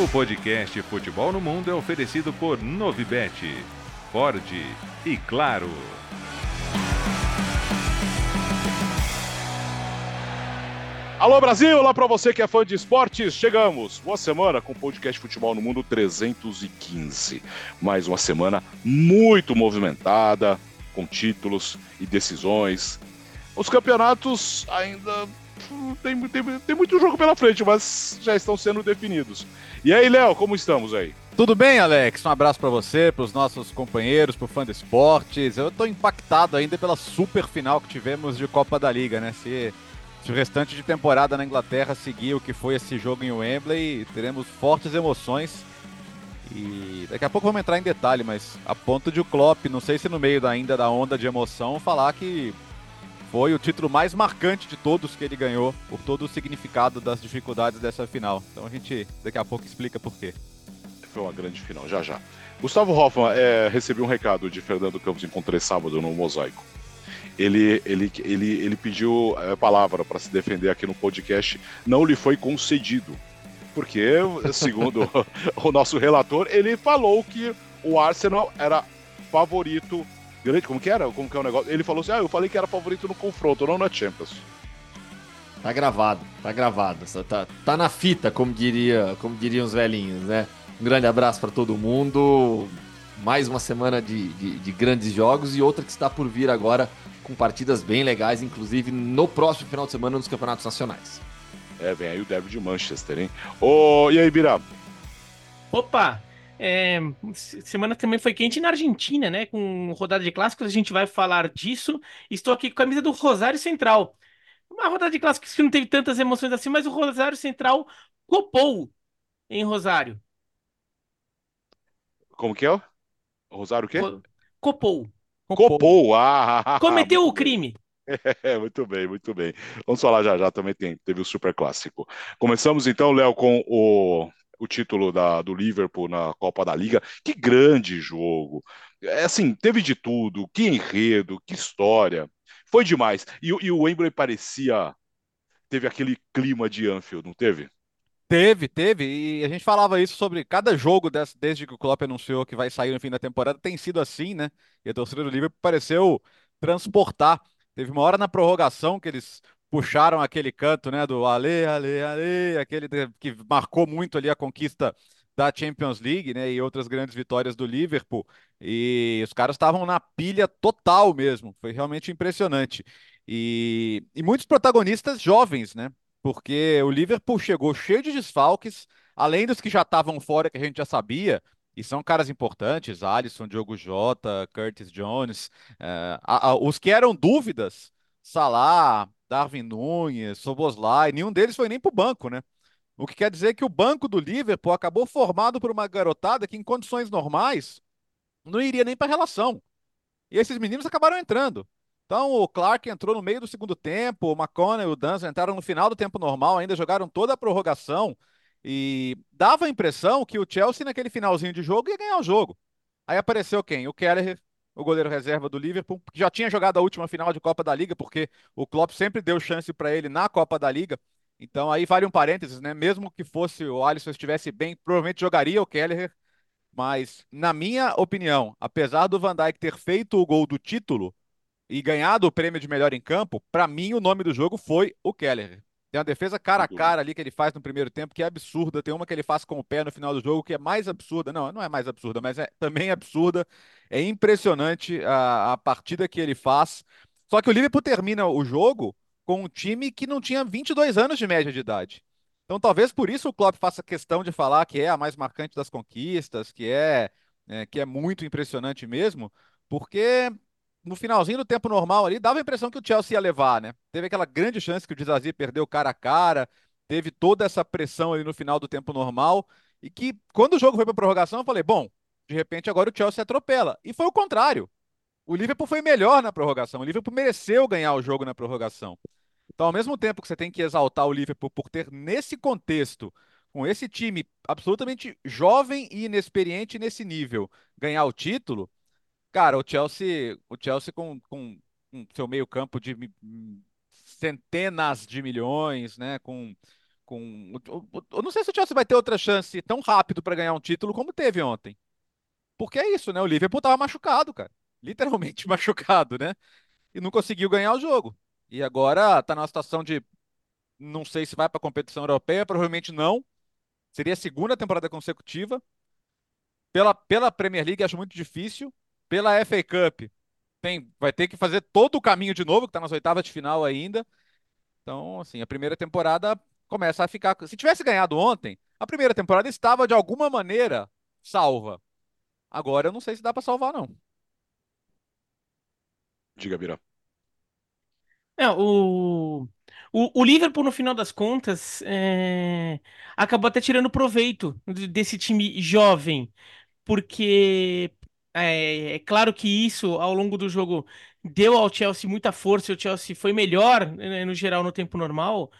O podcast Futebol no Mundo é oferecido por Novibet, Ford e Claro. Alô Brasil, olá para você que é fã de esportes. Chegamos, boa semana com o podcast Futebol no Mundo 315. Mais uma semana muito movimentada, com títulos e decisões. Os campeonatos ainda tem, tem, tem muito jogo pela frente, mas já estão sendo definidos. E aí, Léo, como estamos aí? Tudo bem, Alex? Um abraço para você, para os nossos companheiros, para o fã de esportes. Eu estou impactado ainda pela super final que tivemos de Copa da Liga, né? Se, se, o restante de temporada na Inglaterra seguir o que foi esse jogo em Wembley, teremos fortes emoções. E daqui a pouco vamos entrar em detalhe, mas a ponto de o Klopp, não sei se no meio da, ainda da onda de emoção, falar que foi o título mais marcante de todos que ele ganhou, por todo o significado das dificuldades dessa final. Então a gente daqui a pouco explica por quê. Foi uma grande final, já já. Gustavo Hoffman, é, recebi um recado de Fernando Campos, encontrei sábado no Mosaico. Ele, ele, ele, ele pediu a é, palavra para se defender aqui no podcast, não lhe foi concedido. Porque, segundo o nosso relator, ele falou que o Arsenal era favorito grande, como que era? Como que é o negócio? Ele falou assim: ah, eu falei que era favorito no confronto, não na Champions. Tá gravado, tá gravado. Tá, tá na fita, como, diria, como diriam os velhinhos, né? Um grande abraço para todo mundo. Mais uma semana de, de, de, grandes jogos e outra que está por vir agora com partidas bem legais, inclusive no próximo final de semana nos campeonatos nacionais. É, vem aí o derby de Manchester, hein? Ô, e aí, Bira? Opa, é, semana também foi quente na Argentina, né? Com rodada de clássicos, a gente vai falar disso. Estou aqui com a camisa do Rosário Central. Uma rodada de clássicos que não teve tantas emoções assim, mas o Rosário Central copou em Rosário. Como que é? O Rosário o quê? Copou. Copou. Copou. Ah, Cometeu o crime. É, muito bem, muito bem. Vamos falar já já, também tem, teve o super clássico. Começamos então, Léo, com o o título da, do Liverpool na Copa da Liga. Que grande jogo! É assim, teve de tudo, que enredo, que história. Foi demais. E, e o Wembley parecia. Teve aquele clima de Anfield, não teve? Teve, teve. E a gente falava isso sobre cada jogo desse, desde que o Klopp anunciou que vai sair no fim da temporada, tem sido assim, né? E a torcida do Liverpool pareceu transportar. Teve uma hora na prorrogação que eles puxaram aquele canto, né, do Ale, Ale, Ale, aquele que marcou muito ali a conquista da Champions League, né, e outras grandes vitórias do Liverpool. E os caras estavam na pilha total mesmo. Foi realmente impressionante. E, e muitos protagonistas jovens, né? Porque o Liverpool chegou cheio de desfalques, além dos que já estavam fora, que a gente já sabia, e são caras importantes, Alisson, Diogo Jota, Curtis Jones, uh, a, a, os que eram dúvidas, Salah, Darwin Nunes, Soboslai, nenhum deles foi nem para o banco, né? O que quer dizer que o banco do Liverpool acabou formado por uma garotada que, em condições normais, não iria nem para a relação. E esses meninos acabaram entrando. Então, o Clark entrou no meio do segundo tempo, o McConnell e o Danza entraram no final do tempo normal, ainda jogaram toda a prorrogação. E dava a impressão que o Chelsea, naquele finalzinho de jogo, ia ganhar o jogo. Aí apareceu quem? O Keller o goleiro reserva do Liverpool, que já tinha jogado a última final de Copa da Liga, porque o Klopp sempre deu chance para ele na Copa da Liga. Então aí vale um parênteses, né? Mesmo que fosse o Alisson estivesse bem, provavelmente jogaria o Kelleher. Mas, na minha opinião, apesar do Van Dijk ter feito o gol do título e ganhado o prêmio de melhor em campo, para mim o nome do jogo foi o Kelleher. Tem uma defesa cara a cara ali que ele faz no primeiro tempo que é absurda. Tem uma que ele faz com o pé no final do jogo que é mais absurda. Não, não é mais absurda, mas é também absurda. É impressionante a, a partida que ele faz. Só que o Liverpool termina o jogo com um time que não tinha 22 anos de média de idade. Então, talvez por isso o Klopp faça questão de falar que é a mais marcante das conquistas, que é, é que é muito impressionante mesmo, porque no finalzinho do tempo normal ali, dava a impressão que o Chelsea ia levar, né? Teve aquela grande chance que o Dizazi perdeu cara a cara, teve toda essa pressão ali no final do tempo normal, e que quando o jogo foi para prorrogação, eu falei, bom, de repente agora o Chelsea atropela. E foi o contrário. O Liverpool foi melhor na prorrogação. O Liverpool mereceu ganhar o jogo na prorrogação. Então, ao mesmo tempo que você tem que exaltar o Liverpool por ter, nesse contexto, com esse time absolutamente jovem e inexperiente nesse nível, ganhar o título, Cara, o Chelsea, o Chelsea com, com, com seu meio-campo de centenas de milhões, né? Com, com. Eu não sei se o Chelsea vai ter outra chance tão rápido para ganhar um título como teve ontem. Porque é isso, né? O Liverpool tava machucado, cara. Literalmente machucado, né? E não conseguiu ganhar o jogo. E agora tá numa situação de. Não sei se vai para a competição europeia, provavelmente não. Seria a segunda temporada consecutiva. Pela, pela Premier League, acho muito difícil. Pela FA Cup, tem, vai ter que fazer todo o caminho de novo, que está nas oitavas de final ainda. Então, assim, a primeira temporada começa a ficar. Se tivesse ganhado ontem, a primeira temporada estava de alguma maneira salva. Agora eu não sei se dá para salvar, não. Diga, Bira. É, o, o, o Liverpool, no final das contas, é, acabou até tirando proveito desse time jovem, porque é, é, claro que isso, ao longo do jogo, deu ao Chelsea muita força, o Chelsea foi melhor, né, no geral, no tempo normal.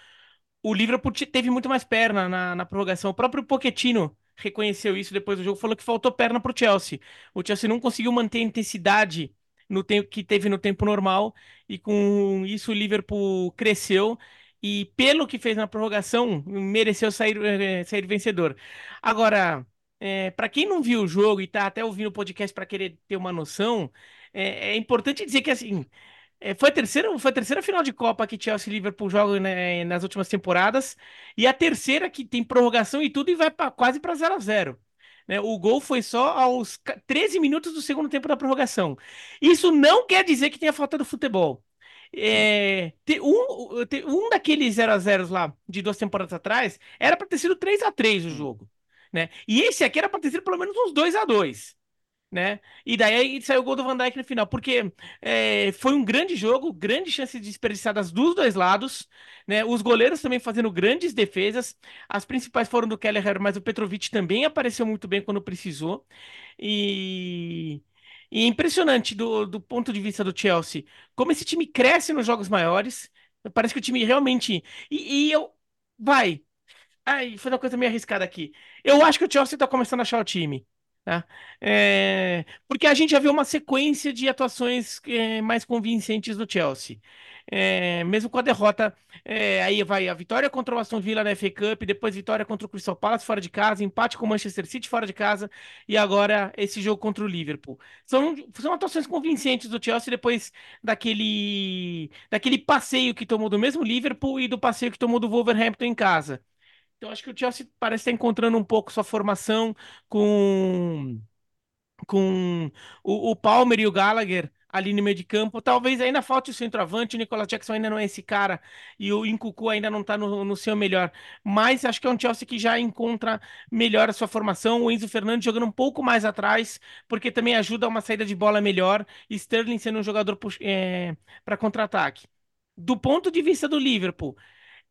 O Liverpool teve muito mais perna na, na prorrogação. O próprio Pochettino reconheceu isso depois do jogo, falou que faltou perna para o Chelsea. O Chelsea não conseguiu manter a intensidade no tempo que teve no tempo normal e com isso o Liverpool cresceu e pelo que fez na prorrogação mereceu sair, eh, sair vencedor. Agora, é, para quem não viu o jogo e tá até ouvindo o podcast para querer ter uma noção, é, é importante dizer que assim é, foi, a terceira, foi a terceira final de Copa que Chelsea e Liverpool jogam né, nas últimas temporadas e a terceira que tem prorrogação e tudo e vai pra, quase para 0 a 0 né? O gol foi só aos 13 minutos do segundo tempo da prorrogação. Isso não quer dizer que tenha falta do futebol. É, um, um daqueles 0 a 0 lá de duas temporadas atrás era para ter sido 3 a 3 o jogo. Né? E esse aqui era para ter sido pelo menos uns 2 a 2 né? E daí saiu o gol do Van Dijk no final, porque é, foi um grande jogo, grande chance de desperdiçadas dos dois lados, né? Os goleiros também fazendo grandes defesas, as principais foram do Kelleher, mas o Petrovic também apareceu muito bem quando precisou, e, e impressionante do, do ponto de vista do Chelsea, como esse time cresce nos jogos maiores, parece que o time realmente... E, e eu... Vai... Ai, foi uma coisa meio arriscada aqui. Eu acho que o Chelsea tá começando a achar o time. Tá? É, porque a gente já viu uma sequência de atuações é, mais convincentes do Chelsea. É, mesmo com a derrota, é, aí vai a vitória contra o Aston Villa na FA Cup, depois vitória contra o Crystal Palace fora de casa, empate com o Manchester City fora de casa e agora esse jogo contra o Liverpool. São, são atuações convincentes do Chelsea depois daquele, daquele passeio que tomou do mesmo Liverpool e do passeio que tomou do Wolverhampton em casa. Então, acho que o Chelsea parece estar encontrando um pouco sua formação com, com o, o Palmer e o Gallagher ali no meio de campo. Talvez ainda falte o centroavante, o Nicolas Jackson ainda não é esse cara e o Incucu ainda não está no, no, seu melhor. Mas acho que é um Chelsea que já encontra melhor a sua formação. O Enzo Fernandes jogando um pouco mais atrás, porque também ajuda a uma saída de bola melhor. Sterling sendo um jogador é, para contra-ataque. Do ponto de vista do Liverpool,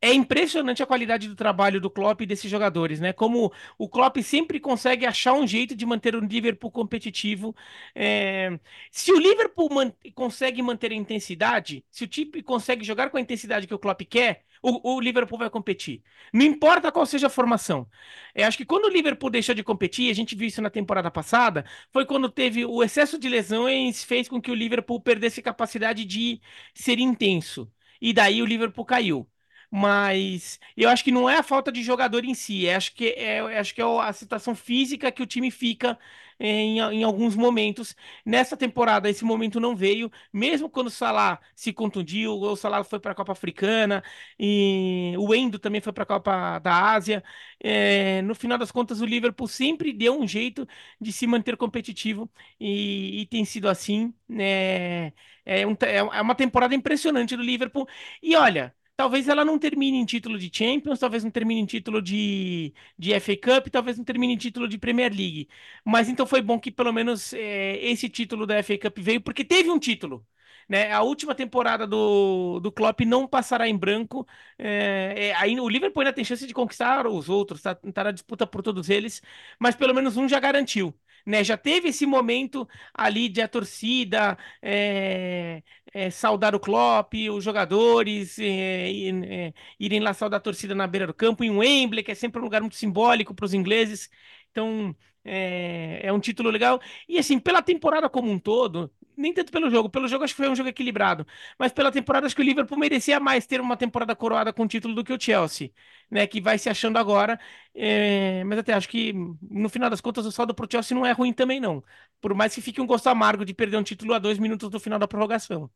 é impressionante a qualidade do trabalho do Klopp e desses jogadores, né? Como o Klopp sempre consegue achar um jeito de manter o Liverpool competitivo. É... Se o Liverpool man... consegue manter a intensidade, se o time consegue jogar com a intensidade que o Klopp quer, o, o Liverpool vai competir. Não importa qual seja a formação. Eu acho que quando o Liverpool deixou de competir, a gente viu isso na temporada passada, foi quando teve o excesso de lesões fez com que o Liverpool perdesse capacidade de ser intenso. E daí o Liverpool caiu mas eu acho que não é a falta de jogador em si, acho que é, acho que é a situação física que o time fica em, em alguns momentos. Nessa temporada, esse momento não veio, mesmo quando o Salah se contundiu, o Salah foi para a Copa Africana, e o Endo também foi para a Copa da Ásia. É, no final das contas, o Liverpool sempre deu um jeito de se manter competitivo e, e tem sido assim. Né? É, um, é uma temporada impressionante do Liverpool. E olha. Talvez ela não termine em título de Champions, talvez não termine em título de, de FA Cup, talvez não termine em título de Premier League. Mas então foi bom que pelo menos é, esse título da FA Cup veio, porque teve um título. Né? A última temporada do, do Klopp não passará em branco. É, é, aí, o Liverpool ainda tem chance de conquistar os outros, tá, tá na disputa por todos eles, mas pelo menos um já garantiu né? Já teve esse momento ali de a torcida é, é, saudar o Klopp, os jogadores é, irem lá saudar a torcida na beira do campo, em Wembley, que é sempre um lugar muito simbólico para os ingleses. Então, é, é, um título legal. E assim, pela temporada como um todo, nem tanto pelo jogo. Pelo jogo, acho que foi um jogo equilibrado. Mas pela temporada, acho que o Liverpool merecia mais ter uma temporada coroada com título do que o Chelsea, né? Que vai se achando agora. É... Mas até acho que, no final das contas, o saldo pro Chelsea não é ruim também, não. Por mais que fique um gosto amargo de perder um título a dois minutos do final da prorrogação.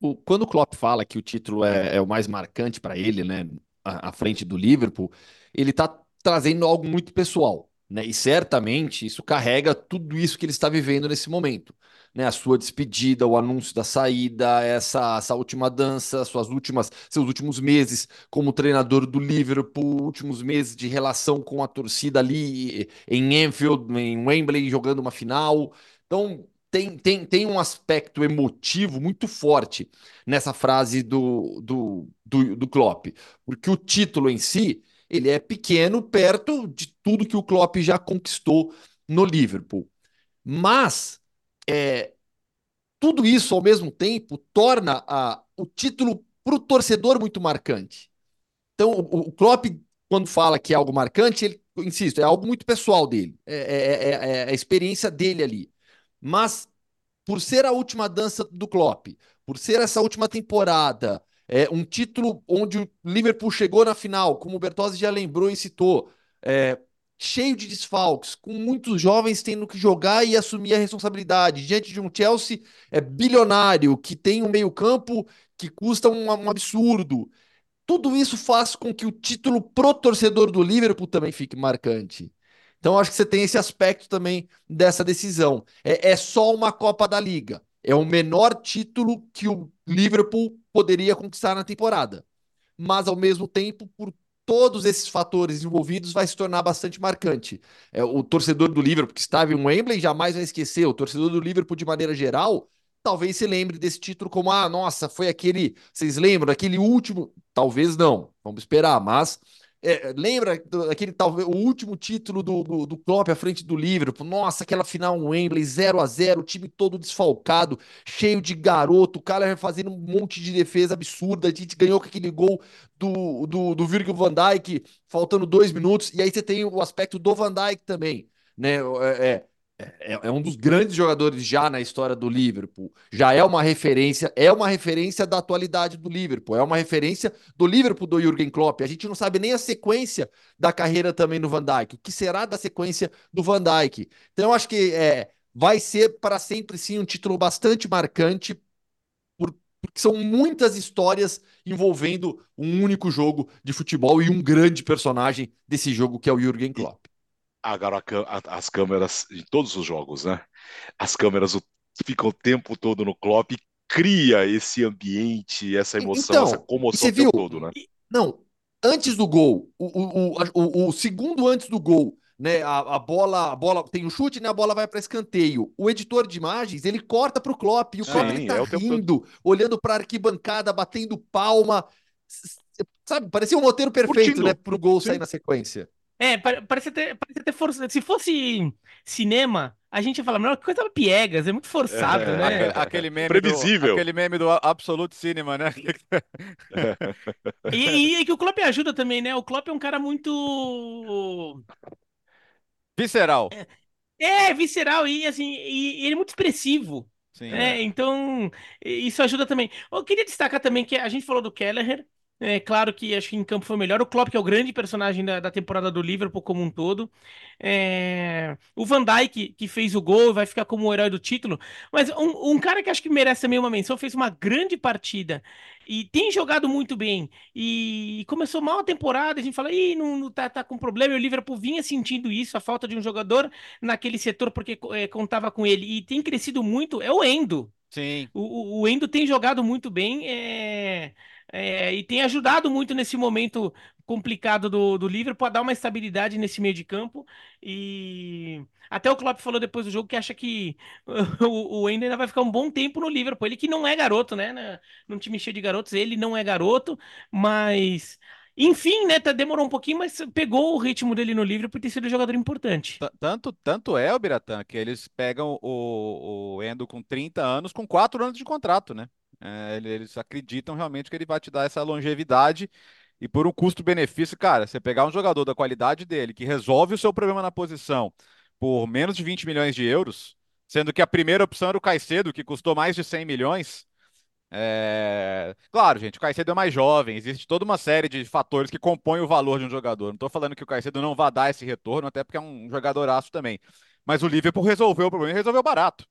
O, quando o Klopp fala que o título é, é o mais marcante para ele, né? À, à frente do Liverpool, ele tá trazendo algo muito pessoal. Né? E certamente isso carrega tudo isso que ele está vivendo nesse momento. Né? A sua despedida, o anúncio da saída, essa, essa última dança, suas últimas, seus últimos meses como treinador do Liverpool, últimos meses de relação com a torcida ali em Anfield, em Wembley, jogando uma final. Então, tem, tem, tem um aspecto emotivo muito forte nessa frase do, do, do, do Klopp, porque o título em si ele é pequeno perto de tudo que o Klopp já conquistou no Liverpool. Mas é, tudo isso ao mesmo tempo torna a, o título para o torcedor muito marcante. Então, o, o, Klopp, quando fala que é algo marcante, ele, insisto, é algo muito pessoal dele, é, é, é, é a experiência dele ali. Mas, por ser a última dança do Klopp, por ser essa última temporada, é, um título onde o Liverpool chegou na final, como o Bertozzi já lembrou e citou, é, cheio de desfalques, com muitos jovens tendo que jogar e assumir a responsabilidade, diante de um Chelsea é, bilionário, que tem um meio-campo que custa um, um absurdo. Tudo isso faz com que o título pro torcedor do Liverpool também fique marcante. Então, acho que você tem esse aspecto também dessa decisão. É, é só uma Copa da Liga. É o menor título que o Liverpool poderia conquistar na temporada. Mas, ao mesmo tempo, por todos esses fatores envolvidos, vai se tornar bastante marcante. É, o torcedor do Liverpool, que estava em Wembley, jamais vai esquecer. O torcedor do Liverpool, de maneira geral, talvez se lembre desse título como: ah, nossa, foi aquele. Vocês lembram? Aquele último. Talvez não, vamos esperar, mas é, lembra aquele talvez o último título do, do, do Klopp à frente do Liverpool? Nossa, aquela final em Wembley, 0 a 0 o time todo desfalcado, cheio de garoto, o cara fazendo um monte de defesa absurda. A gente ganhou com aquele gol do, do, do Virgil van Dijk, faltando dois minutos. E aí você tem o aspecto do Van Dijk também. Né? É, é é, um dos grandes jogadores já na história do Liverpool. Já é uma referência, é uma referência da atualidade do Liverpool, é uma referência do Liverpool do Jürgen Klopp. A gente não sabe nem a sequência da carreira também do Van Dijk, o que será da sequência do Van Dijk. Então eu acho que é, vai ser para sempre sim um título bastante marcante, por, porque são muitas histórias envolvendo um único jogo de futebol e um grande personagem desse jogo que é o Jürgen Klopp agora as câmeras de todos os jogos, né? As câmeras ficam o tempo todo no Klopp, cria esse ambiente, essa emoção, então, essa comoção tempo todo, né? Não, antes do gol, o, o, o, o segundo antes do gol, né? A, a, bola, a bola tem o chute, né? A bola vai para escanteio. O editor de imagens ele corta para o Klopp e o Klopp Sim, tá é rindo, olhando para a arquibancada, batendo palma, sabe? Parecia um roteiro perfeito, Curtindo. né? Para o gol Sim. sair na sequência. É, parece até, parece até forçado. Se fosse cinema, a gente ia falar, melhor coisa piegas, é muito forçado, é, né? Aquele meme Previsível. Do, aquele meme do Absolute Cinema, né? e, e, que o Klopp ajuda também, né? O Klopp é um cara muito... Visceral. É, é visceral e, assim, e, e ele é muito expressivo. Sim, né? é. Então, isso ajuda também. Eu queria destacar também que a gente falou do Kelleher, é claro que acho que em campo foi melhor. O Klopp, que é o grande personagem da, da temporada do Liverpool como um todo. É... O Van Dijk, que fez o gol, vai ficar como o herói do título. Mas um, um, cara que acho que merece também uma menção, fez uma grande partida e tem jogado muito bem. E começou mal a temporada, a gente fala, ih, não, não tá, tá com problema. E o Liverpool vinha sentindo isso, a falta de um jogador naquele setor, porque é, contava com ele. E tem crescido muito, é o Endo. Sim. O, o Endo tem jogado muito bem. É é, e tem ajudado muito nesse momento complicado do, do Liverpool a dar uma estabilidade nesse meio de campo. E até o Klopp falou depois do jogo que acha que o, o ainda vai ficar um bom tempo no Liverpool. Ele que não é garoto, né? Num time cheio de garotos, ele não é garoto, mas. Enfim, né? Tá, demorou um pouquinho, mas pegou o ritmo dele no Liverpool por ter sido um jogador importante. Tanto, tanto é, o Biratã, que eles pegam o, o Endo com 30 anos, com 4 anos de contrato, né? É, eles acreditam realmente que ele vai te dar essa longevidade e por um custo-benefício, cara, você pegar um jogador da qualidade dele, que resolve o seu problema na posição por menos de 20 milhões de euros, Sendo que a primeira opção era o Caicedo, que custou mais de 100 milhões. É... Claro, gente, o Caicedo é mais jovem, existe toda uma série de fatores que compõem o valor de um jogador. Não estou falando que o Caicedo não vai dar esse retorno, até porque é um jogadoraço também. Mas o Liverpool resolveu o problema e resolveu barato.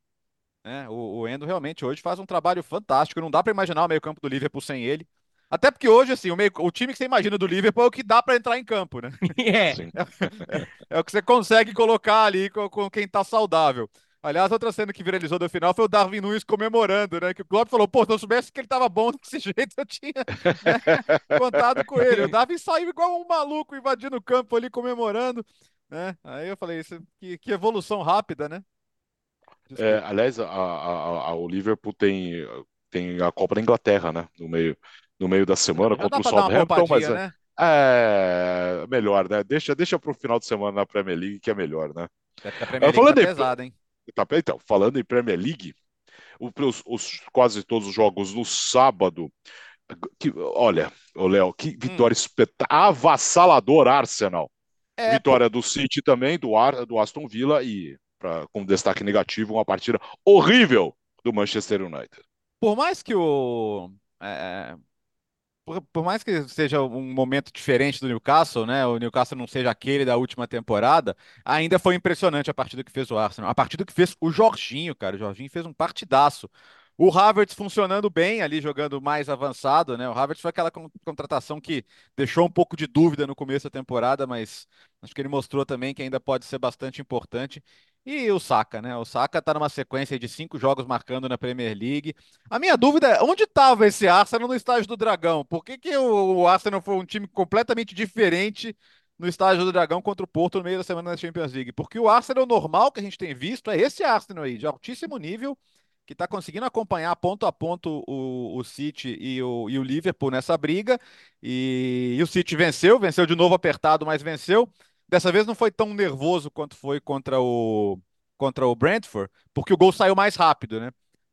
Né? O, o Endo realmente hoje faz um trabalho fantástico. Não dá para imaginar o meio-campo do Liverpool sem ele. Até porque hoje, assim, o, meio, o time que você imagina do Liverpool é o que dá para entrar em campo, né? É. é. é, o que você consegue colocar ali com, com quem tá saudável. Aliás, outra cena que viralizou do final foi o Darwin Nunes comemorando, né? Que o Klopp falou, pô, se eu soubesse que ele tava bom desse jeito, eu tinha né, contado com ele. O Darwin saiu igual um maluco invadindo o campo ali, comemorando, né? Aí eu falei, isso, que, que evolução rápida, né? É, aliás, a, a, a, o Liverpool tem, tem a Copa da Inglaterra, né? No meio, no meio da semana Já contra o Southampton, mas poupadinha, né? é, é melhor, né? Deixa, deixa pro final de semana na Premier League que é melhor, né? Premier Eu League falando tá em- hein? Tá, então, falando em Premier League, o- os, os- quase todos os jogos no sábado. Que, olha, ô Léo, que vitória espetacular. Avassalador Arsenal. É, Vitória do City também, do, Ar, do Aston Villa e, pra, como destaque negativo, uma partida horrível do Manchester United. por mais que o. é, por, por mais que seja um momento diferente do Newcastle, né? O Newcastle não seja aquele da última temporada, ainda foi impressionante a partida que fez o Arsenal. A partida que fez o Jorginho, cara. O Jorginho fez um partidaço. O Havertz funcionando bem ali, jogando mais avançado, né? O Havertz foi aquela con- contratação que deixou um pouco de dúvida no começo da temporada, mas acho que ele mostrou também que ainda pode ser bastante importante. E o Saka, né? O Saka tá numa sequência de cinco jogos marcando na Premier League. A minha dúvida é onde estava esse Arsenal no estágio do Dragão? Por que, que o, o Arsenal foi um time completamente diferente no estágio do Dragão contra o Porto no meio da semana da Champions League? Porque o Arsenal normal que a gente tem visto é esse Arsenal aí, de altíssimo nível, que está conseguindo acompanhar ponto a ponto o, o City e o, e o Liverpool nessa briga. E, e o City venceu, venceu de novo apertado, mas venceu. Dessa vez não foi tão nervoso quanto foi contra o, contra o Brentford, porque o gol saiu mais rápido, né?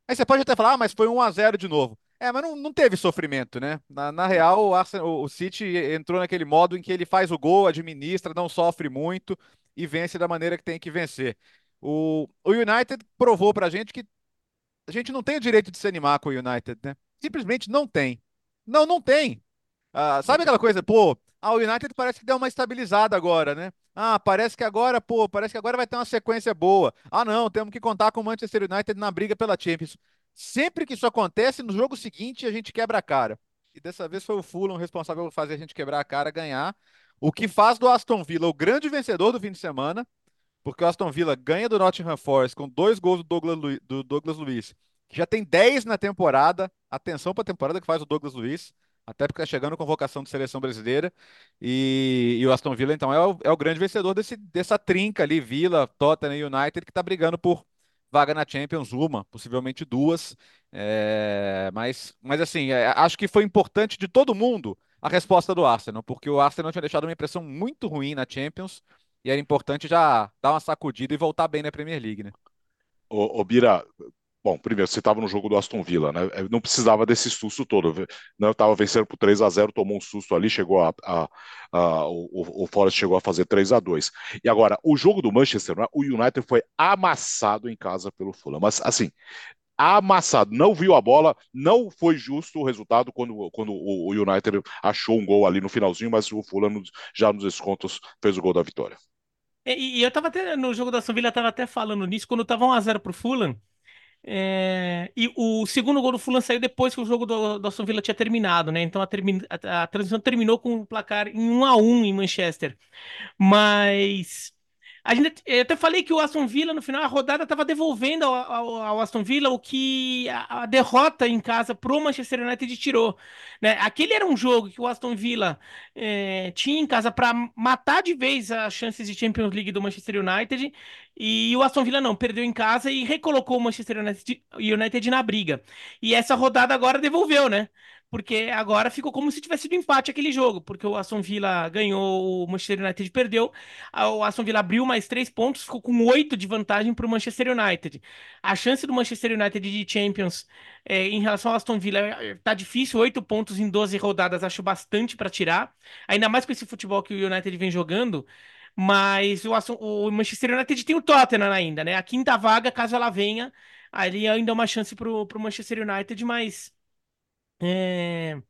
Aí você pode até falar, ah, mas foi 1 a 0 de novo. É, mas não, não teve sofrimento, né? Na, na real, o, Arsenal, o City entrou naquele modo em que ele faz o gol, administra, não sofre muito e vence da maneira que tem que vencer. O, o United provou pra gente que a gente não tem o direito de se animar com o United, né? Simplesmente não tem. Não, não tem. Ah, sabe aquela coisa, pô, ah, o United parece que deu uma estabilizada agora, né? Ah, parece que agora, pô, parece que agora vai ter uma sequência boa. Ah, não, temos que contar com o Manchester United na briga pela Champions. Sempre que isso acontece, no jogo seguinte a gente quebra a cara. E dessa vez foi o Fulham responsável por fazer a gente quebrar a cara, ganhar. O que faz do Aston Villa o grande vencedor do fim de semana, porque o Aston Villa ganha do Nottingham Forest com dois gols do Douglas, Lu- do Douglas Luiz, que já tem 10 na temporada. Atenção para a temporada que faz o Douglas Luiz, até porque está chegando a convocação de seleção brasileira. E, e o Aston Villa, então, é o, é o grande vencedor desse, dessa trinca ali, Villa, Tottenham e United, que está brigando por vaga na Champions, uma, possivelmente duas. É, mas, mas assim, é, acho que foi importante de todo mundo a resposta do Arsenal, porque o Arsenal tinha deixado uma impressão muito ruim na Champions e era importante já dar uma sacudida e voltar bem na Premier League, né? Ô, ô Bira, bom, primeiro, você estava no jogo do Aston Villa, né? Eu Não precisava desse susto todo. Eu estava vencendo por 3 a 0 tomou um susto ali, chegou a, a- a- o, o Forest chegou a fazer 3 a 2 E agora, o jogo do Manchester, né? o United foi amassado em casa pelo Fulham. Mas, assim, amassado, não viu a bola, não foi justo o resultado quando, quando o United achou um gol ali no finalzinho, mas o Fulham já nos descontos fez o gol da vitória. E, e eu tava até no jogo da Aston Villa, tava até falando nisso, quando tava 1x0 pro Fulham. é, e o segundo gol do Fulham saiu depois que o jogo do, do Aston Villa tinha terminado, né? Então a, termi- a, a transmissão terminou com o placar em 1x1 em Manchester. Mas a gente, eu até falei que o Aston Villa, no final, a rodada estava devolvendo ao, ao- ao Aston Villa o que a, a derrota em casa pro Manchester United tirou, né? Aquele era um jogo que o Aston Villa eh, tinha em casa para matar de vez as chances de Champions League do Manchester United e o Aston Villa não, perdeu em casa e recolocou o Manchester United, United na briga. E essa rodada agora devolveu, né? Porque agora ficou como se tivesse sido empate aquele jogo, porque o Aston Villa ganhou, o Manchester United perdeu. O Aston Villa abriu mais três pontos, ficou com oito de vantagem para o Manchester United. A chance do Manchester United de Champions eh, em relação ao Aston Villa eh, tá difícil, oito pontos em 12 rodadas, acho bastante para tirar. Ainda mais com esse futebol que o United vem jogando. Mas o, o Manchester United tem o Tottenham ainda, né? A quinta vaga, caso ela venha, ali ainda é uma chance pro, pro Manchester United, mas. É...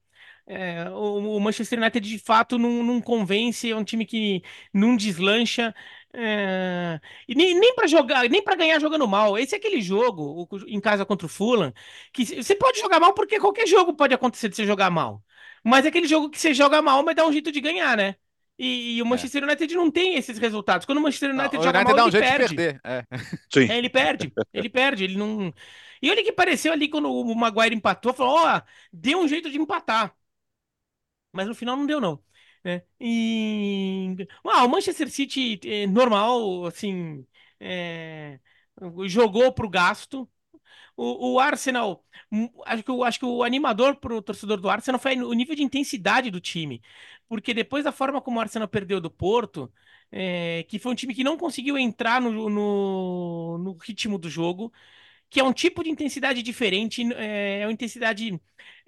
É, o, o, Manchester United de fato não, não, convence, é um time que não deslancha. É, e nem, nem para jogar, nem para ganhar jogando mal. Esse é aquele jogo o, em casa contra o Fulham que você pode jogar mal porque qualquer jogo pode acontecer de você jogar mal. Mas é aquele jogo que você joga mal, mas dá um jeito de ganhar, né? E, e o é. Manchester é. United não tem esses resultados. Quando o Manchester United não, joga United mal, um ele perde. É. é. ele perde, ele perde, ele não. E olha que pareceu ali quando o Maguire empatou, falou: ó, oh, deu um jeito de empatar. Mas no final não deu, não. Né? E... Ah, o Manchester City, é, normal, assim, é... jogou pro gasto. O, o Arsenal, hum, acho que, o, acho que o animador pro torcedor do Arsenal foi o nível de intensidade do time. Porque depois da forma como o Arsenal perdeu do Porto, é... que foi um time que não conseguiu entrar no, no, no ritmo do jogo, que é um tipo de intensidade diferente, é, é uma intensidade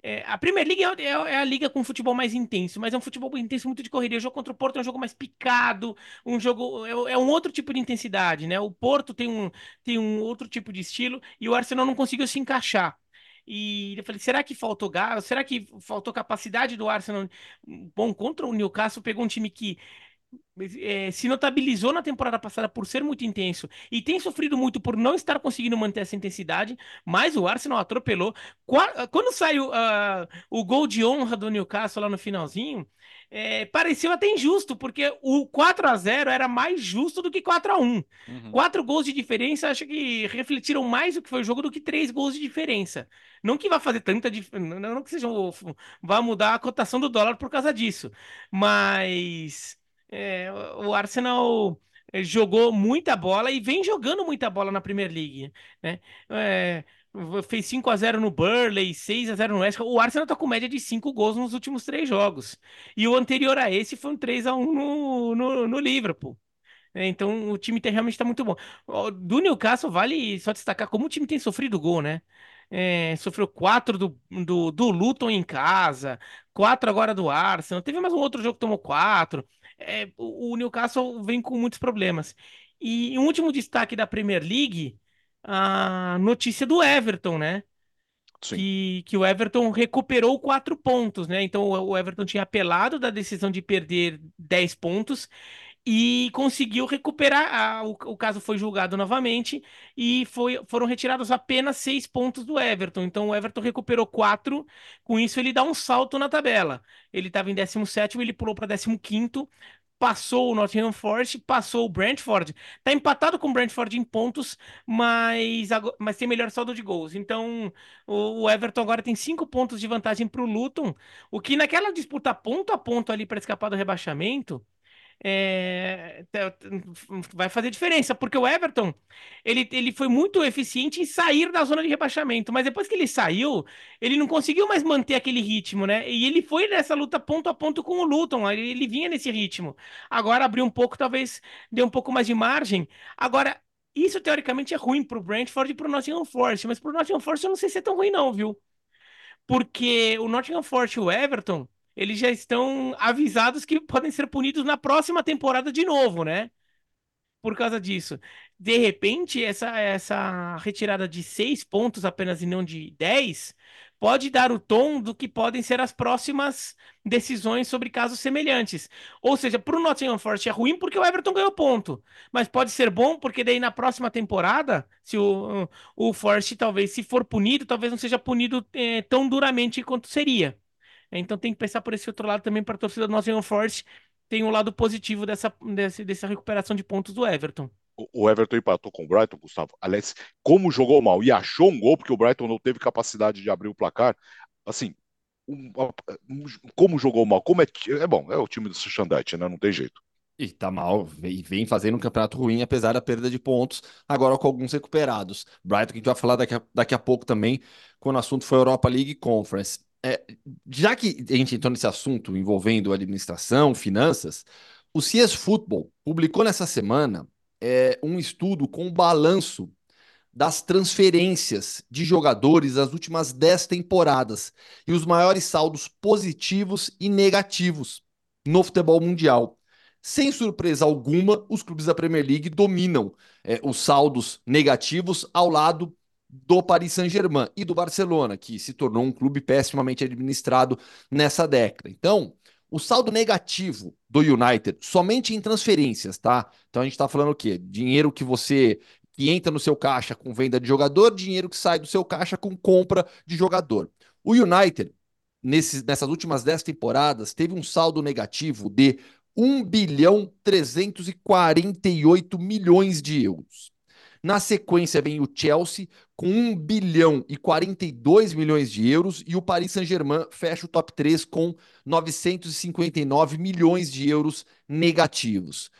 é, a Premier League é, é, é, a liga com futebol mais intenso, mas é um futebol intenso muito de correria. O jogo contra o Porto é um jogo mais picado, um jogo é, é, um outro tipo de intensidade, né? O Porto tem um, tem um outro tipo de estilo e o Arsenal não conseguiu se encaixar. E eu falei, será que faltou gás? Será que faltou capacidade do Arsenal? Bom, contra o Newcastle pegou um time que é, se notabilizou na temporada passada por ser muito intenso e tem sofrido muito por não estar conseguindo manter essa intensidade, mas o Arsenal atropelou. Quando saiu uh, o gol de honra do Newcastle lá no finalzinho, é, pareceu até injusto, porque o 4 a 0 era mais justo do que 4 a 1 uhum. Quatro gols de diferença, acho que refletiram mais o que foi o jogo do que três gols de diferença. Não que vá fazer tanta diferença, não que seja, vá mudar a cotação do dólar por causa disso, mas é, o Arsenal é, jogou muita bola e vem jogando muita bola na Premier League, né? É, fez 5 a 0 no Burley, 6 a 0 no West. O Arsenal tá com média de 5 gols nos últimos três jogos. E o anterior a esse foi um 3 a 1 no, no, no Liverpool. É, então o time realmente está muito bom. Do Newcastle, vale só destacar como o time tem sofrido gol, né? É, sofreu quatro do, do, do Luton em casa, quatro agora do Arsenal. Teve mais um outro jogo que tomou quatro é, o Newcastle vem com muitos problemas. E um último destaque da Premier League, a notícia do Everton, né? Que, que o Everton recuperou quatro pontos, né? Então o Everton tinha apelado da decisão de perder 10 pontos e conseguiu recuperar. A, o, o, caso foi julgado novamente e foi, foram retirados apenas seis pontos do Everton. Então o Everton recuperou quatro. Com isso, ele dá um salto na tabela. Ele estava em 17, ele pulou para 15. Passou o Nottingham Forest, passou o Brentford. Está empatado com o Brentford em pontos, mas, mas tem melhor saldo de gols. Então, o Everton agora tem cinco pontos de vantagem para o Luton, o que naquela disputa ponto a ponto ali para escapar do rebaixamento, é, vai fazer diferença, porque o Everton ele, ele foi muito eficiente em sair da zona de rebaixamento, mas depois que ele saiu, ele não conseguiu mais manter aquele ritmo, né? E ele foi nessa luta ponto a ponto com o Luton, ele, ele vinha nesse ritmo. Agora abriu um pouco, talvez dê um pouco mais de margem. Agora, isso teoricamente é ruim pro Brentford e pro Nottingham Forest, mas pro Nottingham Forest eu não sei se é tão ruim, não, viu? Porque o Nottingham Forest e o Everton eles já estão avisados que podem ser punidos na próxima temporada de novo, né? Por causa disso. De repente, essa, essa retirada de seis pontos apenas e não de dez pode dar o tom do que podem ser as próximas decisões sobre casos semelhantes. Ou seja, para o Nottingham Forest é ruim porque o Everton ganhou ponto, mas pode ser bom porque daí na próxima temporada, se o, o Forest talvez se for punido, talvez não seja punido é, tão duramente quanto seria. Então tem que pensar por esse outro lado também para a torcida do Nottingham Forest. Tem um lado positivo dessa, dessa, dessa recuperação de pontos do Everton. O Everton empatou com o Brighton, Gustavo. Aliás, como jogou mal e achou um gol, porque o Brighton não teve capacidade de abrir o placar. Assim, um, um, como jogou mal, como é. É bom, é o time do Xandite, né? Não tem jeito. E tá mal, e vem fazendo um campeonato ruim, apesar da perda de pontos, agora com alguns recuperados. Brighton, que a gente vai falar daqui a, daqui a pouco também, quando o assunto foi Europa League Conference. É, já que a gente entrou nesse assunto envolvendo administração, finanças, o CS Football publicou nessa semana é, um estudo com o balanço das transferências de jogadores das últimas 10 temporadas e os maiores saldos positivos e negativos no futebol mundial. sem surpresa alguma, os clubes da Premier League dominam é, os saldos negativos ao lado do Paris Saint-Germain e do Barcelona, que se tornou um clube pessimamente administrado nessa década. Então, o saldo negativo do United, somente em transferências, tá? Então a gente está falando o quê? Dinheiro que você que entra no seu caixa com venda de jogador, dinheiro que sai do seu caixa com compra de jogador. O United, nesses, nessas últimas 10 temporadas, teve um saldo negativo de 1 bilhão 348 milhões de euros. Na sequência vem o Chelsea com 1 bilhão e 42 milhões de euros e o Paris Saint-Germain fecha o top 3 com 959 milhões de euros negativos.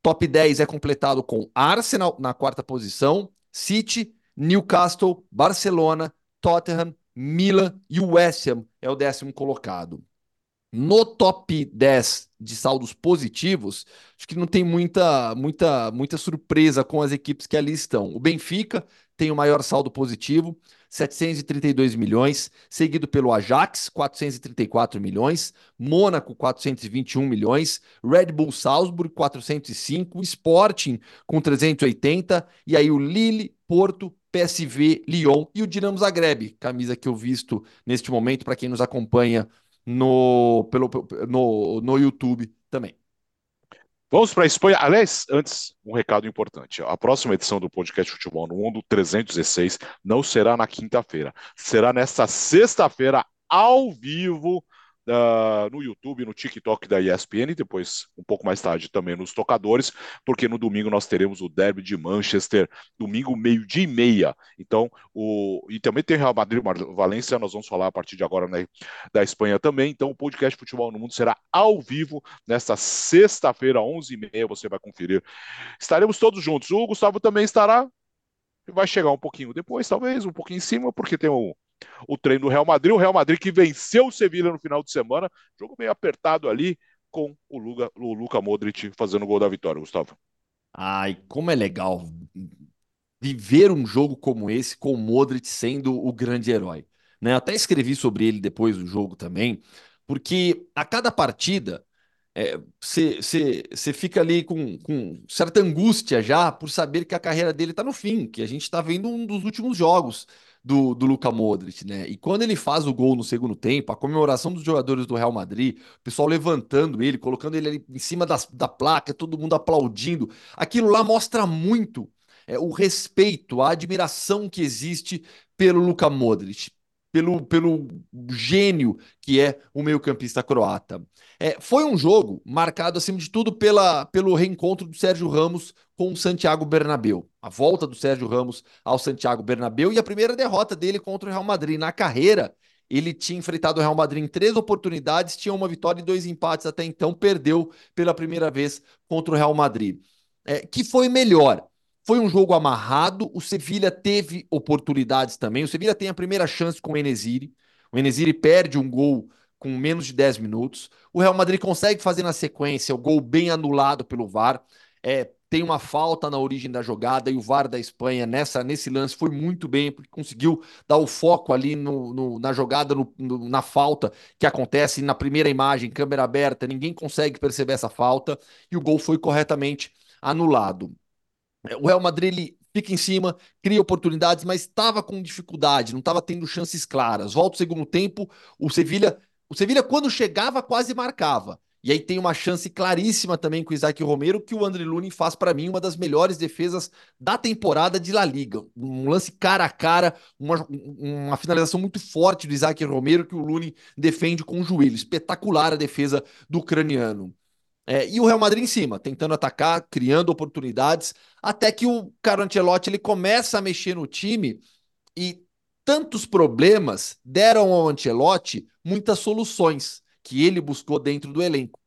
Top 10 é completado com Arsenal na quarta posição, City, Newcastle, Barcelona, Tottenham, Milan e o West Ham é o décimo colocado. No top 10 de saldos positivos, acho que não tem muita, muita, muita surpresa com as equipes que ali estão. O Benfica tem o maior saldo positivo, 732 milhões, seguido pelo Ajax, 434 milhões, Mônaco, 421 milhões, Red Bull Salzburg, 405, Sporting com 380, e aí o Lille, Porto, PSV, Lyon e o Dinamo Zagreb, camisa que eu visto neste momento para quem nos acompanha no, pelo, no, no YouTube também. Vamos para a Espanha. Aliás, antes, um recado importante. A próxima edição do podcast Futebol no Mundo 316 não será na quinta-feira. Será nesta sexta-feira, ao vivo, uh, no YouTube, no TikTok da ESPN, depois, um pouco mais tarde, também nos tocadores, porque no domingo nós teremos o Derby de Manchester, domingo, meio-dia e meia. Então, o... e também tem Real Madrid Valência, nós vamos falar a partir de agora né, da Espanha também. Então, o podcast Futebol no Mundo será ao vivo nesta sexta-feira, 11h30, você vai conferir. Estaremos todos juntos. O Gustavo também estará, vai chegar um pouquinho depois, talvez, um pouquinho em cima, porque tem o o treino do Real Madrid. O Real Madrid que venceu o Sevilha no final de semana. Jogo meio apertado ali com o Luca, o Modric fazendo o gol da vitória, Gustavo. Ai, como é legal viver um jogo como esse com o Modric sendo o grande herói. Né? Até escrevi sobre ele depois do jogo também, porque a cada partida você é, fica ali com, com, certa angústia já por saber que a carreira dele está no fim, que a gente está vendo um dos últimos jogos do, do Luka Modric, né? E quando ele faz o gol no segundo tempo, a comemoração dos jogadores do Real Madrid, o pessoal levantando ele, colocando ele ali em cima das, da placa, todo mundo aplaudindo, aquilo lá mostra muito é, o respeito, a admiração que existe pelo Luka Modric pelo, pelo gênio que é o meio-campista croata. É, foi um jogo marcado, acima de tudo, pela, pelo reencontro do Sérgio Ramos com o Santiago Bernabéu. A volta do Sérgio Ramos ao Santiago Bernabéu e a primeira derrota dele contra o Real Madrid. Na carreira, ele tinha enfrentado o Real Madrid em três oportunidades, tinha uma vitória e dois empates até então, perdeu pela primeira vez contra o Real Madrid. É, que foi melhor. Foi um jogo amarrado, o Sevilha teve oportunidades também. O Sevilha tem a primeira chance com o Enesiri. O Enesiri perde um gol com menos de 10 minutos. O Real Madrid consegue fazer na sequência o gol bem anulado pelo VAR. É, tem uma falta na origem da jogada e o VAR da Espanha nessa nesse lance foi muito bem porque conseguiu dar o foco ali no, no na jogada, no, no, na falta que acontece na primeira imagem, câmera aberta, ninguém consegue perceber essa falta e o gol foi corretamente anulado. O Real Madrid ele fica em cima, cria oportunidades, mas estava com dificuldade, não estava tendo chances claras. Volta o segundo tempo, o Sevilha, o Sevilha quando chegava quase marcava. E aí tem uma chance claríssima também com o Isaac Romero, que o André Lunin faz para mim uma das melhores defesas da temporada de La Liga. Um lance cara a cara, uma, uma finalização muito forte do Isaac Romero que o Lunin defende com o joelho. Espetacular a defesa do ucraniano. É, e o Real Madrid em cima, tentando atacar, criando oportunidades, até que o Carlo Ancelotti ele começa a mexer no time e tantos problemas deram ao Ancelotti muitas soluções que ele buscou dentro do elenco.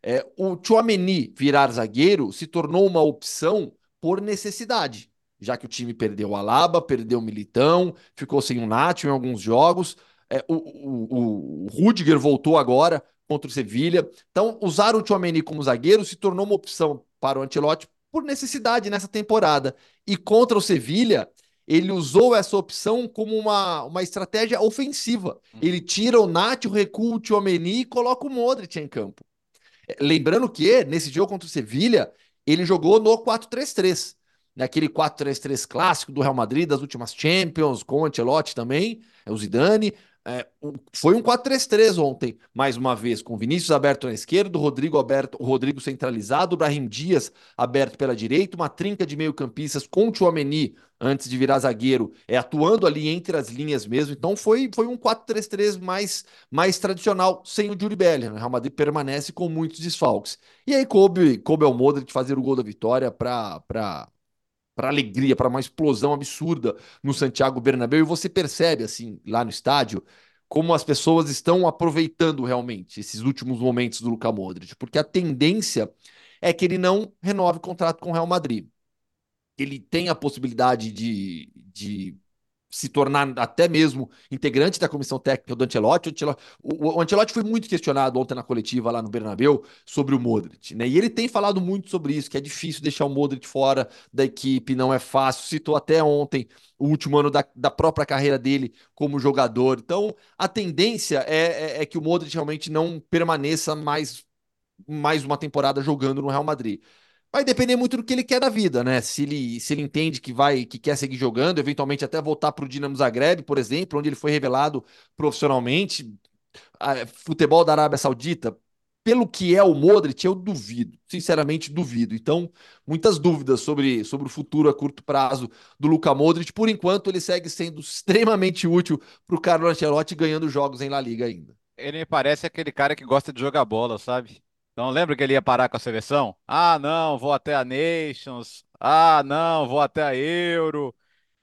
É, o Chouameni virar zagueiro se tornou uma opção por necessidade, já que o time perdeu o Alaba, perdeu o Militão, ficou sem o Nacho em alguns jogos. É, o, o, o Rudiger voltou agora, contra o Sevilha. Então, usar o Tchouameni como zagueiro se tornou uma opção para o Ancelotti por necessidade nessa temporada. E contra o Sevilha, ele usou essa opção como uma, uma estratégia ofensiva. Uhum. Ele tira o Nath, recua o Tchouameni e coloca o Modric em campo. Lembrando que nesse jogo contra o Sevilha, ele jogou no 4-3-3, naquele 4-3-3 clássico do Real Madrid das últimas Champions, com o Ancelotti também, é o Zidane. É, foi um 4-3-3 ontem, mais uma vez, com Vinícius aberto na esquerda, Rodrigo aberto, Rodrigo centralizado, Brahim Dias aberto pela direita, uma trinca de meio-campistas com o Chouameni antes de virar zagueiro, é atuando ali entre as linhas mesmo. Então foi, foi um 4-3-3 mais, mais tradicional, sem o Juri Bellingham. O Real Madrid permanece com muitos desfalques. E aí coube, coube ao Modric fazer o gol da vitória para para alegria, para uma explosão absurda no Santiago Bernabéu. E você percebe, assim, lá no estádio, como as pessoas estão aproveitando realmente esses últimos momentos do Luka Modric, porque a tendência é que ele não renove o contrato com o Real Madrid. Ele tem a possibilidade de, de se tornar até mesmo integrante da comissão técnica do Ancelotti. O, o Ancelotti foi muito questionado ontem na coletiva lá no Bernabéu sobre o Modric, né? E ele tem falado muito sobre isso, que é difícil deixar o Modric fora da equipe, não é fácil. Citou até ontem o último ano da, da própria carreira dele como jogador. Então, a tendência é, é, é que o Modric realmente não permaneça mais mais uma temporada jogando no Real Madrid. Vai depender muito do que ele quer da vida, né? Se ele, se ele entende que vai, que quer seguir jogando, eventualmente até voltar para o Dinamo Zagreb, por exemplo, onde ele foi revelado profissionalmente. Futebol da Arábia Saudita, pelo que é o Modric, eu duvido, sinceramente duvido. Então, muitas dúvidas sobre, sobre o futuro a curto prazo do Luka Modric. Por enquanto, ele segue sendo extremamente útil para o Carlo Ancelotti ganhando jogos em La Liga ainda. Ele me parece aquele cara que gosta de jogar bola, sabe? Então lembra que ele ia parar com a seleção? Ah, não, vou até a Nations. Ah, não, vou até a Euro.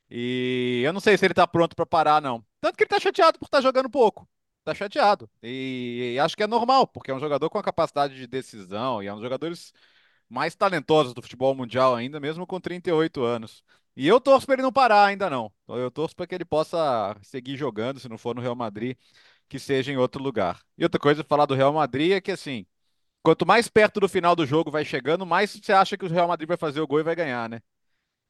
E eu não sei se ele tá pronto para parar, não. Tanto que ele tá chateado por estar tá jogando pouco. Tá chateado. E, e acho que é normal, porque é um jogador com a capacidade de decisão e é um dos jogadores mais talentosos do futebol mundial ainda, mesmo com 38 anos. E eu torço para ele não parar ainda não. Eu torço para que ele possa seguir jogando, se não for no Real Madrid, que seja em outro lugar. E outra coisa falar do Real Madrid é que assim, Quanto mais perto do final do jogo vai chegando, mais você acha que o Real Madrid vai fazer o gol e vai ganhar, né?